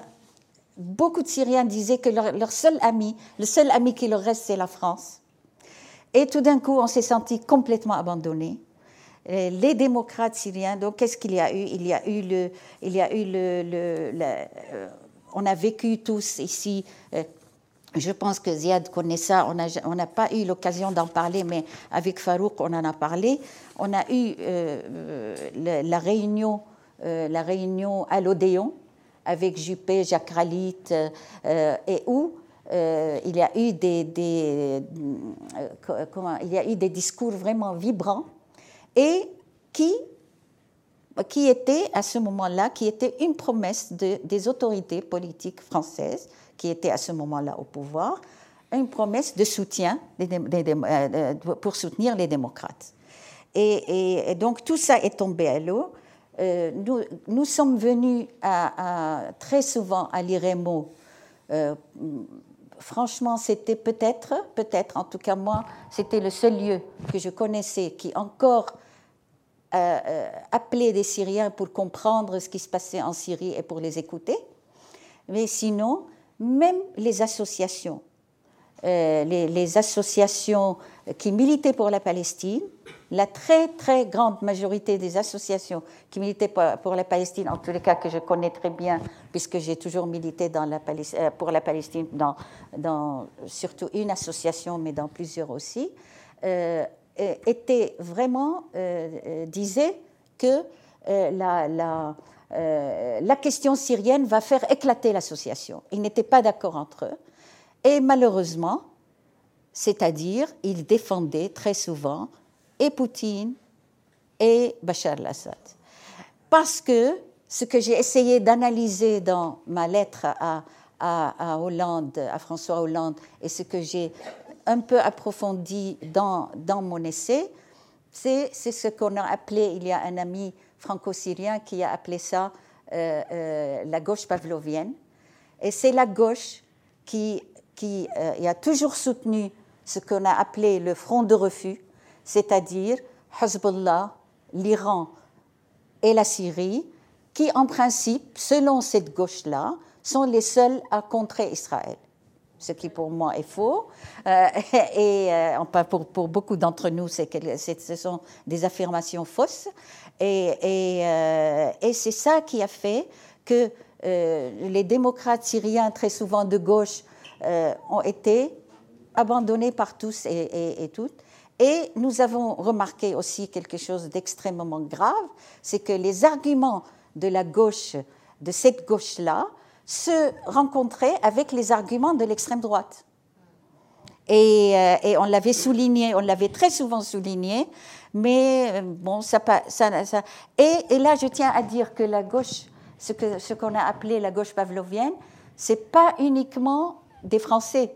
S3: beaucoup de Syriens disaient que leur, seul ami, le seul ami qui leur reste, c'est la France. Et tout d'un coup, on s'est senti complètement abandonné. Les démocrates syriens, donc qu'est-ce qu'il y a eu? Il y a eu le, il y a eu le, euh, on a vécu tous ici je pense que Ziad connaît ça. On n'a pas eu l'occasion d'en parler, mais avec Farouk, on en a parlé. On a eu euh, la, réunion, euh, la réunion à l'Odéon avec Juppé, Jacques Ralit, euh, et où il y a eu des, il y a eu des discours vraiment vibrants et qui qui était à ce moment-là, qui était une promesse des autorités politiques françaises qui était à ce moment-là au pouvoir, une promesse de soutien euh, pour soutenir les démocrates. Et, donc tout ça est tombé à l'eau. Euh, nous, sommes venus très souvent à l'IREMO. Euh, franchement, c'était peut-être, peut-être, en tout cas moi, c'était le seul lieu que je connaissais qui encore appelait des Syriens pour comprendre ce qui se passait en Syrie et pour les écouter. Mais sinon, même les associations, euh, les, associations qui militaient pour la Palestine, la très très grande majorité des associations qui militaient pour, la Palestine, en tous les cas que je connais très bien, puisque j'ai toujours milité euh, pour la Palestine, dans, surtout une association, mais dans plusieurs aussi, euh, étaient vraiment, disaient que la, la euh, la question syrienne va faire éclater l'association. Ils n'étaient pas d'accord entre eux. Et malheureusement, c'est-à-dire, ils défendaient très souvent et Poutine et Bachar al-Assad. Parce que ce que j'ai essayé d'analyser dans ma lettre à, à, Hollande, à François Hollande, et ce que j'ai un peu approfondi dans, dans mon essai, c'est ce qu'on a appelé, il y a un ami franco-syrien qui a appelé ça euh, euh, la gauche pavlovienne. Et c'est la gauche qui, qui euh, a toujours soutenu ce qu'on a appelé le front de refus, c'est-à-dire Hezbollah, l'Iran et la Syrie, qui en principe, selon cette gauche-là, sont les seuls à contrer Israël ce qui pour moi est faux. et pour, pour, beaucoup d'entre nous, c'est ce sont des affirmations fausses. Euh, et, c'est ça qui a fait que euh, les démocrates syriens, très souvent de gauche, euh, ont été abandonnés par tous et, toutes. Et nous avons remarqué aussi quelque chose d'extrêmement grave, c'est que les arguments de la gauche, de cette gauche-là, se rencontraient avec les arguments de l'extrême droite. Et, et, on l'avait souligné, on l'avait très souvent souligné, mais euh, bon, ça, ça, ça et, et, là, je tiens à dire que la gauche, ce qu'on ce a appelé la gauche pavlovienne, c'est pas uniquement des Français,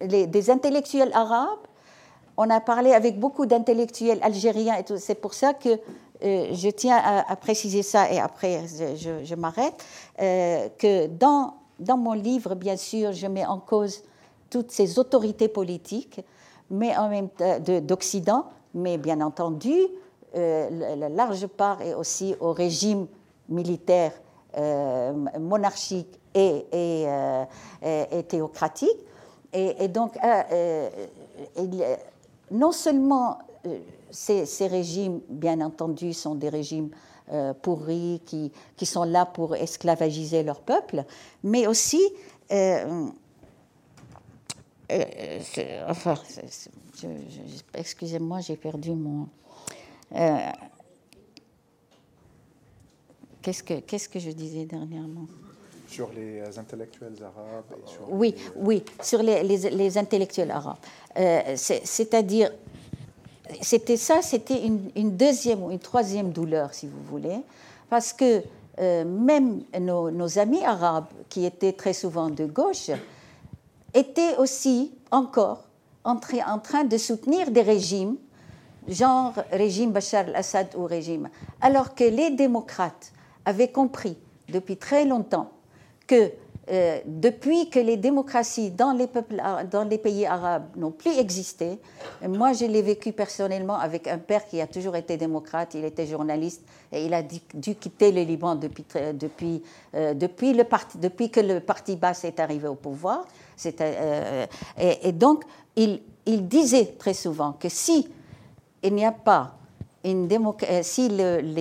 S3: des intellectuels arabes. On a parlé avec beaucoup d'intellectuels algériens et. C'est pour ça que euh, je tiens à, préciser ça et après je, m'arrête. Euh, que dans, dans mon livre, bien sûr, je mets en cause toutes ces autorités politiques, mais en même d'Occident, mais bien entendu, euh, la large part est aussi au régime militaire euh, monarchique et, euh, et, théocratique. Et, donc, non seulement ces, ces, régimes, bien entendu, sont des régimes pourris qui, qui, sont là pour esclavagiser leur peuple, mais aussi enfin, excusez-moi, j'ai perdu mon. Euh, qu'est-ce, que, qu'est-ce que je disais dernièrement?
S1: Sur les euh, intellectuels arabes
S3: Oui, oui, sur les, les, intellectuels arabes. Euh, c'est, à dire c'était ça, c'était une, deuxième ou une troisième douleur, si vous voulez, parce que euh, même nos, amis arabes, qui étaient très souvent de gauche, étaient aussi encore en, en train de soutenir des régimes, genre régime Bachar al-Assad ou régime, alors que les démocrates avaient compris depuis très longtemps que euh, depuis que les démocraties dans les, pays arabes n'ont plus existé, moi je l'ai vécu personnellement avec un père qui a toujours été démocrate, il était journaliste et il a dû, quitter le Liban depuis, euh, que le parti basse est arrivé au pouvoir. Euh, et, donc il, disait très souvent que si les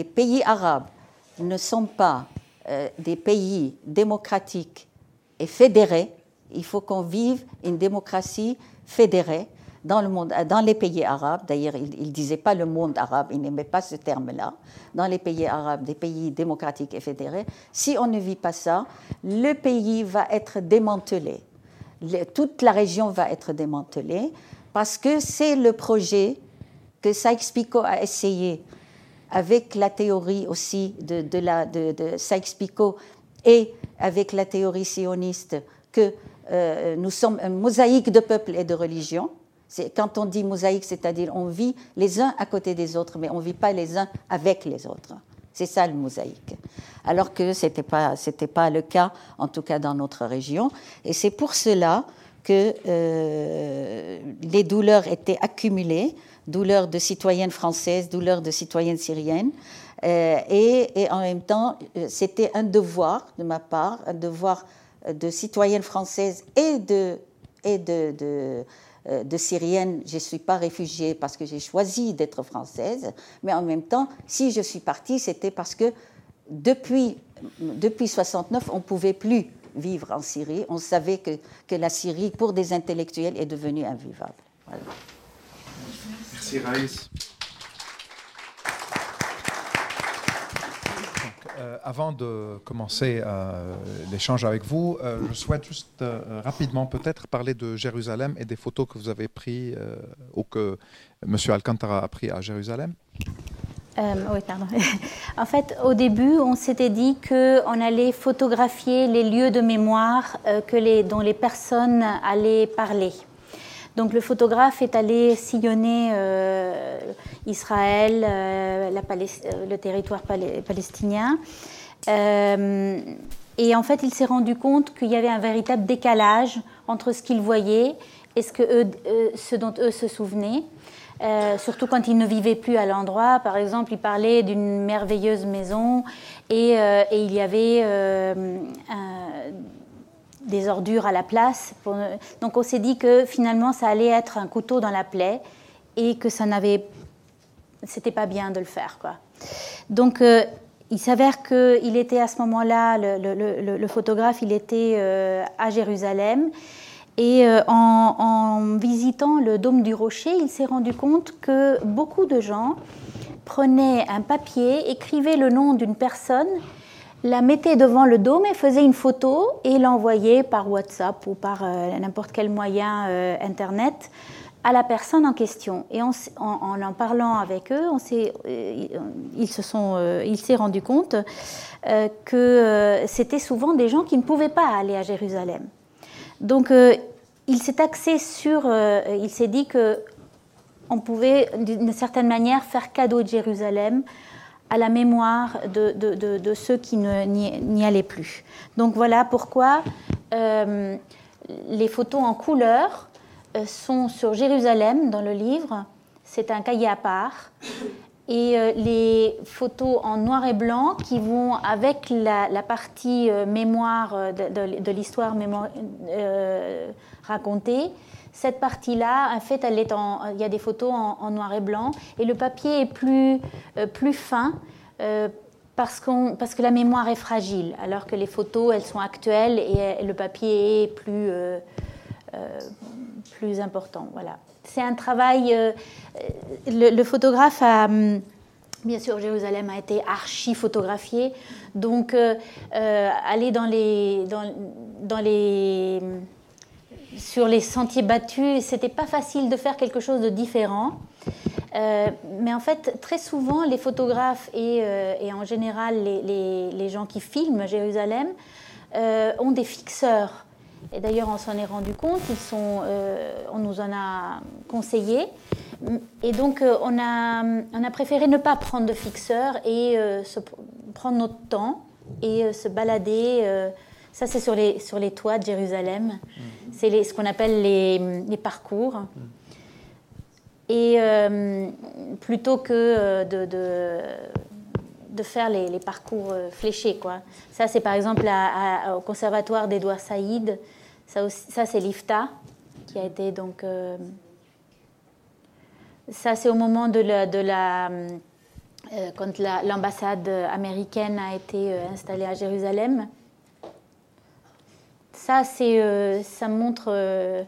S3: pays arabes ne sont pas des pays démocratiques et fédérée. Il faut qu'on vive une démocratie fédérée dans, le monde, dans les pays arabes. D'ailleurs, il ne disait pas le monde arabe, il n'aimait pas ce terme-là. Dans les pays arabes, des pays démocratiques et fédérés, si on ne vit pas ça, le pays va être démantelé. toute la région va être démantelée parce que c'est le projet que Sykes-Picot a essayé avec la théorie aussi de, de, la, de, de Sykes-Picot et avec la théorie sioniste que euh, nous sommes une mosaïque de peuples et de religions. Quand on dit mosaïque, c'est-à-dire on vit les uns à côté des autres, mais on ne vit pas les uns avec les autres. C'est ça le mosaïque. Alors que ce n'était pas, pas le cas, en tout cas dans notre région. Et c'est pour cela que euh, les douleurs étaient accumulées, douleurs de citoyennes françaises, douleurs de citoyennes syriennes, euh, et, en même temps, euh, c'était un devoir de ma part, un devoir euh, de citoyenne française et de, syrienne. Je ne suis pas réfugiée parce que j'ai choisi d'être française, mais en même temps, si je suis partie, c'était parce que depuis, depuis 69, on ne pouvait plus vivre en Syrie. On savait que la Syrie, pour des intellectuels, est devenue invivable.
S1: Merci Raïs. Euh, avant de commencer euh, l'échange avec vous, euh, je souhaite juste rapidement peut-être parler de Jérusalem et des photos que vous avez prises ou que M. Alcantara a pris à Jérusalem.
S2: oui, pardon. en fait, au début, on s'était dit qu'on allait photographier les lieux de mémoire que dont les personnes allaient parler. Donc le photographe est allé sillonner euh, Israël, euh, euh, le territoire palestinien. et en fait, il s'est rendu compte qu'il y avait un véritable décalage entre ce qu'il voyait et ce, que eux, dont eux se souvenaient. surtout quand ils ne vivaient plus à l'endroit. Par exemple, il parlait d'une merveilleuse maison et, il y avait des ordures à la place. Donc on s'est dit que finalement ça allait être un couteau dans la plaie et que ça n'avait, c'était pas bien de le faire quoi. Donc euh, il s'avère qu'il était à ce moment-là, le, photographe, il était euh, à Jérusalem. Et euh, en, en, visitant le dôme du rocher, il s'est rendu compte que beaucoup de gens prenaient un papier, écrivaient le nom d'une personne la mettait devant le dôme et faisait une photo et l'envoyait par WhatsApp ou par euh, n'importe quel moyen euh, Internet à la personne en question. Et en en, parlant avec eux, on euh, ils se il s'est rendu compte que c'était souvent des gens qui ne pouvaient pas aller à Jérusalem. Donc il s'est axé sur, il s'est dit que on pouvait d'une certaine manière faire cadeau de Jérusalem à la mémoire de, de, de, ceux qui n'y allaient plus. Donc voilà pourquoi euh, les photos en couleur euh, sont sur Jérusalem dans le livre. C'est un cahier à part. Et euh, les photos en noir et blanc qui vont avec la, la partie mémoire de, l'histoire racontée cette partie-là, en fait, elle est en, il y a des photos en, noir et blanc et le papier est plus, euh, plus fin euh, parce, parce, que la mémoire est fragile, alors que les photos, elles sont actuelles et, le papier est plus, euh, plus important. Voilà. C'est un travail. Le, photographe a. Hum, bien sûr, Jérusalem a été archi photographié, donc aller dans les, dans, dans les sur les sentiers battus, c'était pas facile de faire quelque chose de différent. mais en fait, très souvent, les photographes et, en général les, gens qui filment Jérusalem ont des fixeurs. Et d'ailleurs, on s'en est rendu compte, ils sont, on nous en a conseillé. Et donc, on, a, préféré ne pas prendre de fixeur et prendre notre temps et se balader ça, c'est sur les, sur les toits de Jérusalem. Mm. C'est ce qu'on appelle les, les parcours. Mm. Et euh, plutôt que euh, de, de, de faire les, les, parcours euh, fléchés, quoi. Ça, c'est par exemple au conservatoire d'Edouard Saïd. Ça, ça c'est l'IFTA, qui a été donc. ça, c'est au moment de la. De la quand l'ambassade américaine a été installée à Jérusalem. Ça, c'est, euh, ça montre. Euh,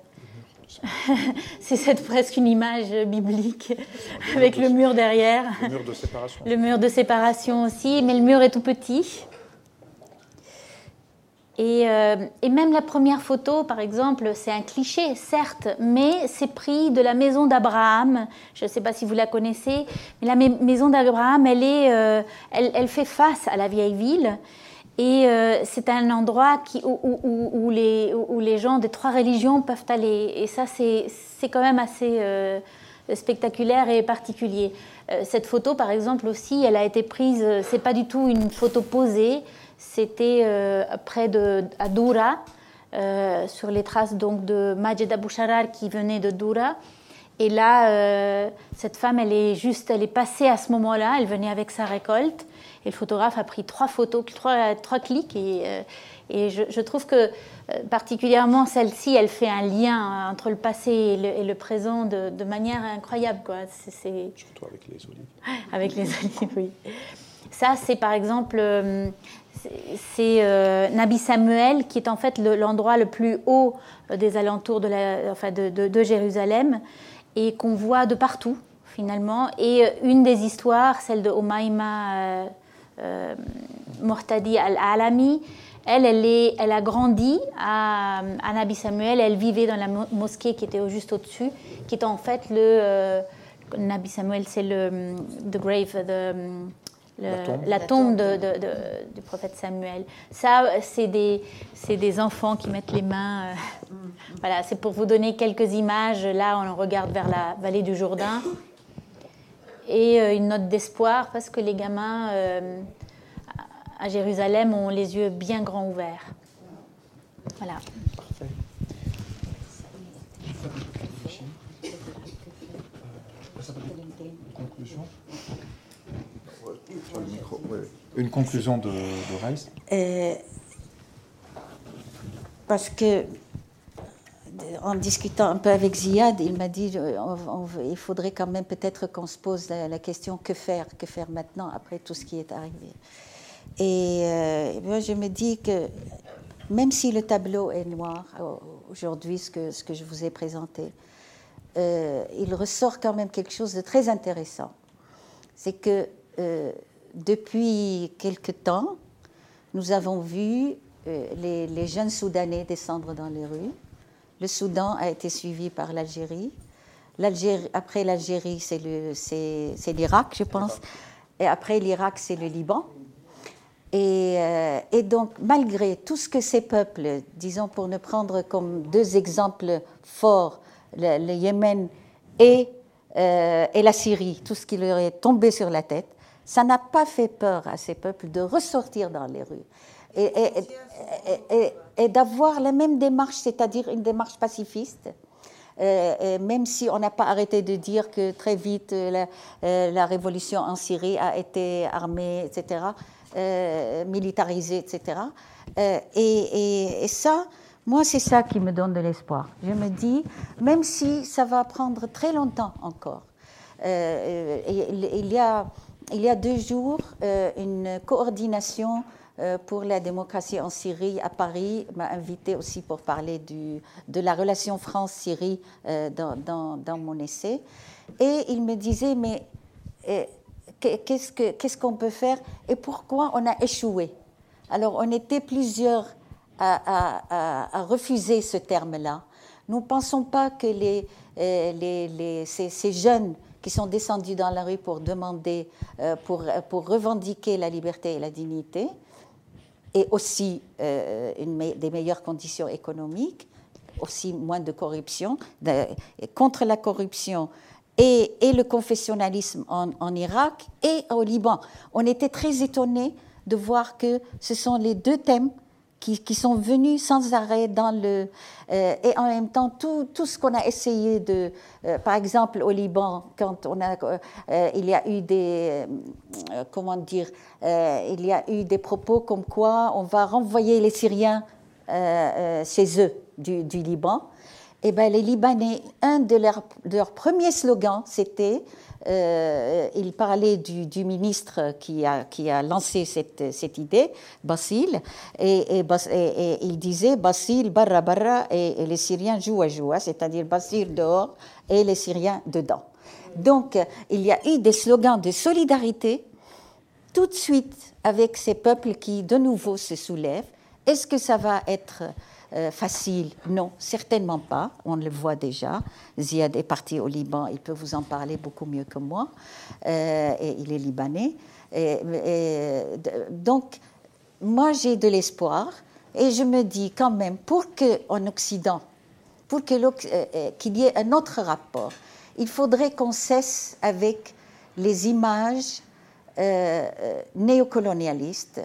S2: c'est presque une image biblique avec le mur derrière.
S1: Le mur de séparation.
S2: Le mur de séparation aussi, mais le mur est tout petit. Et, euh, et, même la première photo, par exemple, c'est un cliché, certes, mais c'est pris de la maison d'Abraham. Je ne sais pas si vous la connaissez, mais la maison d'Abraham, elle, est, elle, elle, fait face à la vieille ville. Et euh, c'est un endroit où, les, gens des trois religions peuvent aller. Et ça, c'est quand même assez euh, spectaculaire et particulier. Euh, cette photo, par exemple, aussi, elle a été prise, c'est pas du tout une photo posée, c'était près de à Doura, sur les traces donc, de Majed Abou qui venait de Doura. Et là, cette femme, elle est juste, elle est passée à ce moment-là, elle venait avec sa récolte. Et le photographe a pris trois photos, trois, trois clics. Et, euh, et je, trouve que euh, particulièrement celle-ci, elle fait un lien entre le passé et le, présent de, de, manière incroyable. Quoi.
S1: C'est, Surtout avec les olives.
S2: Avec les olives, oui. Ça, c'est par exemple, euh, c'est Nabi Samuel, qui est en fait l'endroit le, plus haut des alentours de, la, enfin de, de Jérusalem, et qu'on voit de partout finalement. Et une des histoires, celle de Omaima euh, Mortadi al-Alami, elle, elle, est, elle, a grandi à, Nabi Samuel, elle vivait dans la mosquée qui était juste au-dessus, qui est en fait le... Euh, Nabi Samuel, c'est le the grave, la tombe, de, du prophète Samuel. Ça, c'est des, des, enfants qui mettent les mains. Euh, voilà, c'est pour vous donner quelques images. Là, on regarde vers la vallée du Jourdain et euh, une note d'espoir parce que les gamins euh, à Jérusalem ont les yeux bien grands ouverts. Voilà. Parfait.
S1: Une conclusion de, de Rice
S3: euh, Parce que en discutant un peu avec Ziad, il m'a dit euh, il faudrait quand même peut-être qu'on se pose la, question que faire, que faire maintenant après tout ce qui est arrivé. Et euh, je me dis que même si le tableau est noir aujourd'hui, ce que, je vous ai présenté, euh, il ressort quand même quelque chose de très intéressant. C'est que depuis quelque temps, nous avons vu les jeunes Soudanais descendre dans les rues le Soudan a été suivi par l'Algérie. après l'Algérie, c'est l'Irak, je pense. Et après l'Irak, c'est le Liban. Euh, et, donc, malgré tout ce que ces peuples, disons pour ne prendre comme deux exemples forts, le, Yémen et, euh, et, la Syrie, tout ce qui leur est tombé sur la tête, ça n'a pas fait peur à ces peuples de ressortir dans les rues. Et d'avoir la même démarche, c'est-à-dire une démarche pacifiste. Euh, même si on n'a pas arrêté de dire que très vite euh, euh, la, révolution en Syrie a été armée, etc., militarisée, etc. Et, et, ça, moi, c'est ça qui me donne de l'espoir. Je me dis, même si ça va prendre très longtemps encore, il, y a, deux jours une coordination euh, pour la démocratie en Syrie à Paris m'a invité aussi pour parler de la relation France-Syrie euh, dans, mon essai. Et il me disait, mais euh, qu'est-ce qu'on peut faire et pourquoi on a échoué? Alors, on était plusieurs à, refuser ce terme-là. Nous ne pensons pas que ces, jeunes qui sont descendus dans la rue pour demander, pour revendiquer la liberté et la dignité, et aussi une, des meilleures conditions économiques, aussi moins de corruption, contre la corruption et, et le confessionnalisme en, en, Irak et au Liban. On était très étonnés de voir que ce sont les deux thèmes qui, sont venus sans arrêt dans le... Euh, et en même temps, tout, tout ce qu'on a essayé de... Euh, par exemple, au Liban, quand on a, euh, il y a eu des... comment dire Il y a eu des propos comme quoi on va renvoyer les Syriens chez eux du, du Liban. Eh ben, les Libanais, un de leurs, premiers slogans, c'était euh, il parlait du, ministre qui a, qui a lancé cette, cette idée, Basile, et, et, il disait Basile, barra barra, et, les Syriens joua joua, c'est-à-dire Basile dehors et les Syriens dedans. Donc, il y a eu des slogans de solidarité tout de suite avec ces peuples qui, de nouveau, se soulèvent. Est-ce que ça va être euh, facile? Non, certainement pas. On le voit déjà. Ziad est parti au Liban, il peut vous en parler beaucoup mieux que moi. Euh, et il est libanais. donc, moi, j'ai de l'espoir. Et je me dis quand même, pour qu'en Occident, pour euh, qu'il y ait un autre rapport, il faudrait qu'on cesse avec les images néocolonialistes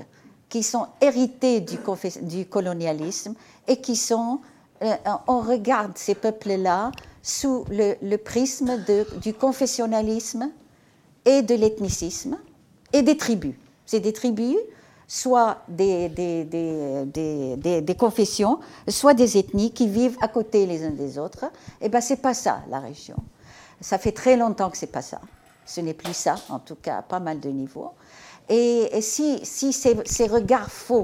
S3: qui sont héritées du, du colonialisme et qui sont, euh, on regarde ces peuples-là sous le, prisme du confessionnalisme et de l'ethnicisme et des tribus. C'est des tribus, soit des, confessions, soit des ethnies qui vivent à côté les uns des autres. Et eh bien, c'est pas ça, la région. Ça fait très longtemps que c'est pas ça. Ce n'est plus ça, en tout cas, à pas mal de niveaux. Et, si, ces, regards faux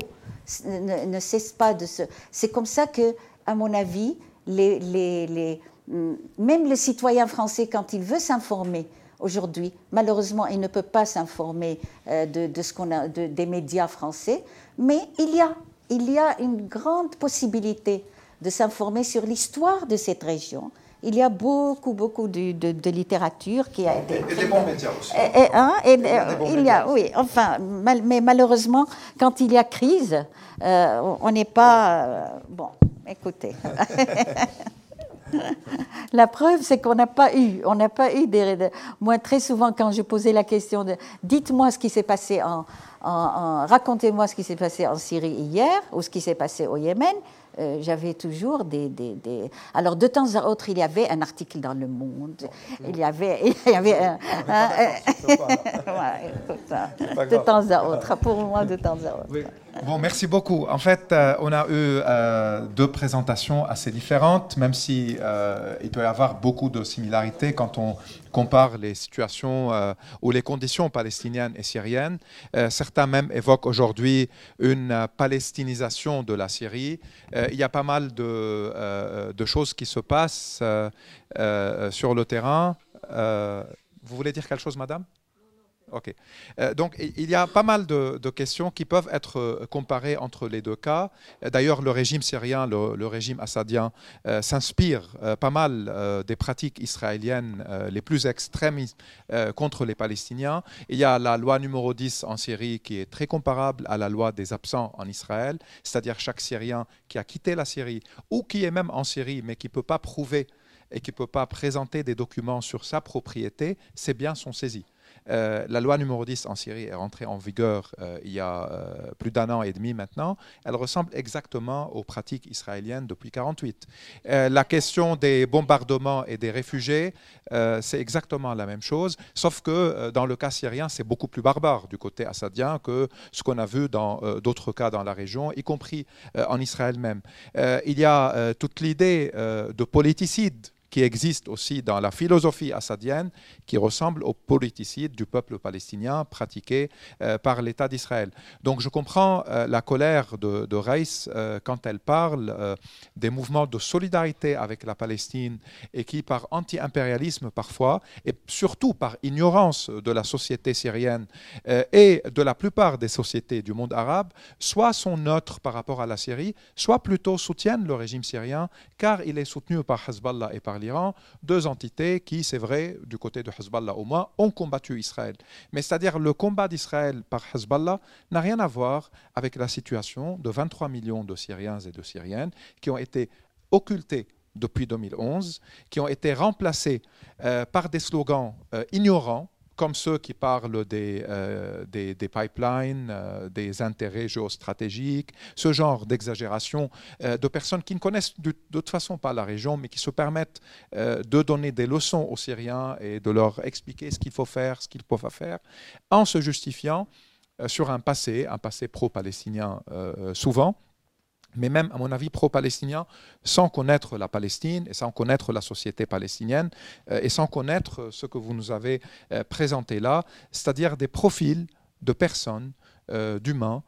S3: ne, cesse pas de se. C'est comme ça que, à mon avis, les, les, mm, même le citoyen français, quand il veut s'informer aujourd'hui, malheureusement, il ne peut pas s'informer euh, de, de, ce qu'on a, des médias français, mais il y a, il y a une grande possibilité de s'informer sur l'histoire de cette région, il y a beaucoup, beaucoup de, de, littérature qui a
S1: été. Et, des bons médias aussi.
S3: Et, hein, il, y a, oui, enfin, mais malheureusement, quand il y a crise, euh, on n'est pas. Euh, bon, écoutez. La preuve, c'est qu'on n'a pas eu, on n'a pas eu des. Moi, très souvent, quand je posais la question de, dites-moi ce qui s'est passé en, en racontez-moi ce qui s'est passé en Syrie hier ou ce qui s'est passé au Yémen, euh, j'avais toujours des, des, des, Alors, de temps à autre, il y avait un article dans Le Monde. Il y avait, il y avait un. de temps à autre, pour moi, de temps à autre.
S1: Bon, merci beaucoup. En fait, euh, on a eu euh, deux présentations assez différentes, même si il peut y avoir beaucoup de similarités quand on compare les situations ou les conditions palestiniennes et syriennes. certains même évoquent aujourd'hui une palestinisation de la Syrie. Euh, il y a pas mal de, euh, choses qui se passent euh, sur le terrain. vous voulez dire quelque chose, madame? Ok. donc, il y a pas mal de, questions qui peuvent être comparées entre les deux cas. D'ailleurs, le régime syrien, le, régime assadien, s'inspire pas mal des pratiques israéliennes les plus extrêmes contre les Palestiniens. Il y a la loi numéro 10 en Syrie qui est très comparable à la loi des absents en Israël, c'est-à-dire chaque Syrien qui a quitté la Syrie ou qui est même en Syrie mais qui ne peut pas prouver et qui ne peut pas présenter des documents sur sa propriété, ses biens sont saisis. Euh, la loi numéro 10 en Syrie est rentrée en vigueur euh, il y a euh, plus d'un an et demi maintenant. Elle ressemble exactement aux pratiques israéliennes depuis 1948. la question des bombardements et des réfugiés, c'est exactement la même chose, sauf que dans le cas syrien, c'est beaucoup plus barbare du côté assadien que ce qu'on a vu dans d'autres cas dans la région, y compris en Israël même. il y a toute l'idée de politicide qui existe aussi dans la philosophie assadienne, qui ressemble au politicide du peuple palestinien pratiqué euh, par l'État d'Israël. Donc je comprends euh, la colère de, de Reis euh, quand elle parle des mouvements de solidarité avec la Palestine et qui, par anti-impérialisme parfois, et surtout par ignorance de la société syrienne et de la plupart des sociétés du monde arabe, soit sont neutres par rapport à la Syrie, soit plutôt soutiennent le régime syrien, car il est soutenu par Hezbollah et par deux entités qui, c'est vrai, du côté de Hezbollah au moins, ont combattu Israël. Mais c'est-à-dire le combat d'Israël par Hezbollah n'a rien à voir avec la situation de 23 millions de Syriens et de Syriennes qui ont été occultés depuis 2011, qui ont été remplacés euh, par des slogans euh, ignorants comme ceux qui parlent des, euh, pipelines, euh, des intérêts géostratégiques, ce genre d'exagération euh, de personnes qui ne connaissent de, toute façon pas la région, mais qui se permettent de donner des leçons aux Syriens et de leur expliquer ce qu'il faut faire, ce qu'ils peuvent faire, en se justifiant sur un passé, un passé pro-palestinien souvent, mais même, à mon avis, pro-palestinien, sans connaître la Palestine et sans connaître la société palestinienne euh, et sans connaître ce que vous nous avez euh, présenté là, c'est-à-dire des profils de personnes, euh, d'humains,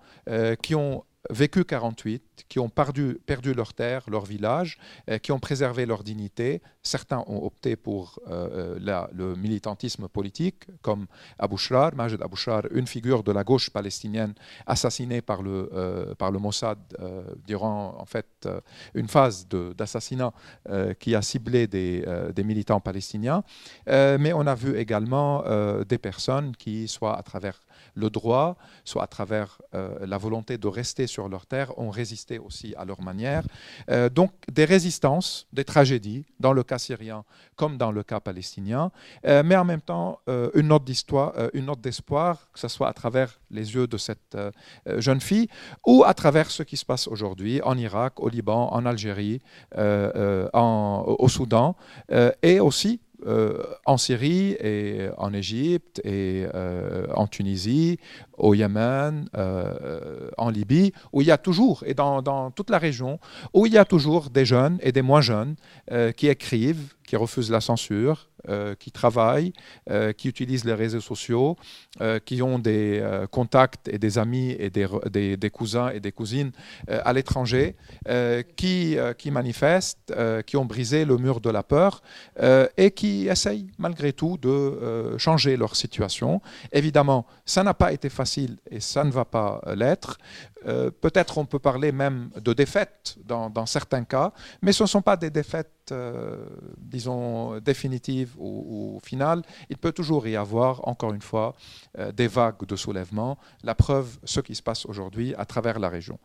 S1: qui ont vécu 48, qui ont perdu, perdu leur terre, leur village, euh, qui ont préservé leur dignité. Certains ont opté pour euh, euh, le militantisme politique, comme Abu Shrar, Majed Abu Shrar, une figure de la gauche palestinienne assassinée par le, par le Mossad durant en fait, une phase d'assassinat qui a ciblé des, des militants palestiniens. mais on a vu également des personnes qui, soit à travers le droit, soit à travers euh, la volonté de rester sur leur terre, ont résisté aussi à leur manière. Euh, donc des résistances, des tragédies, dans le cas syrien comme dans le cas palestinien, euh, mais en même temps une note d'histoire, une note d'espoir, que ce soit à travers les yeux de cette jeune fille ou à travers ce qui se passe aujourd'hui en Irak, au Liban, en Algérie, au Soudan, et aussi euh, en Syrie et en Égypte et euh, en Tunisie, au Yémen, euh, en Libye, où il y a toujours, et dans, toute la région, où il y a toujours des jeunes et des moins jeunes qui écrivent, qui refusent la censure, qui travaillent, euh, qui utilisent les réseaux sociaux, euh, qui ont des contacts et des amis et des, des, cousins et des cousines à l'étranger, qui, qui manifestent, qui ont brisé le mur de la peur et qui essayent malgré tout de changer leur situation. Évidemment, ça n'a pas été facile et ça ne va pas l'être. Peut-être on peut parler même de défaites dans, certains cas, mais ce ne sont pas des défaites euh, disons, ou, finale, il peut toujours y avoir, encore une fois, euh, des vagues de soulèvement. La preuve, ce qui se passe aujourd'hui à travers la région.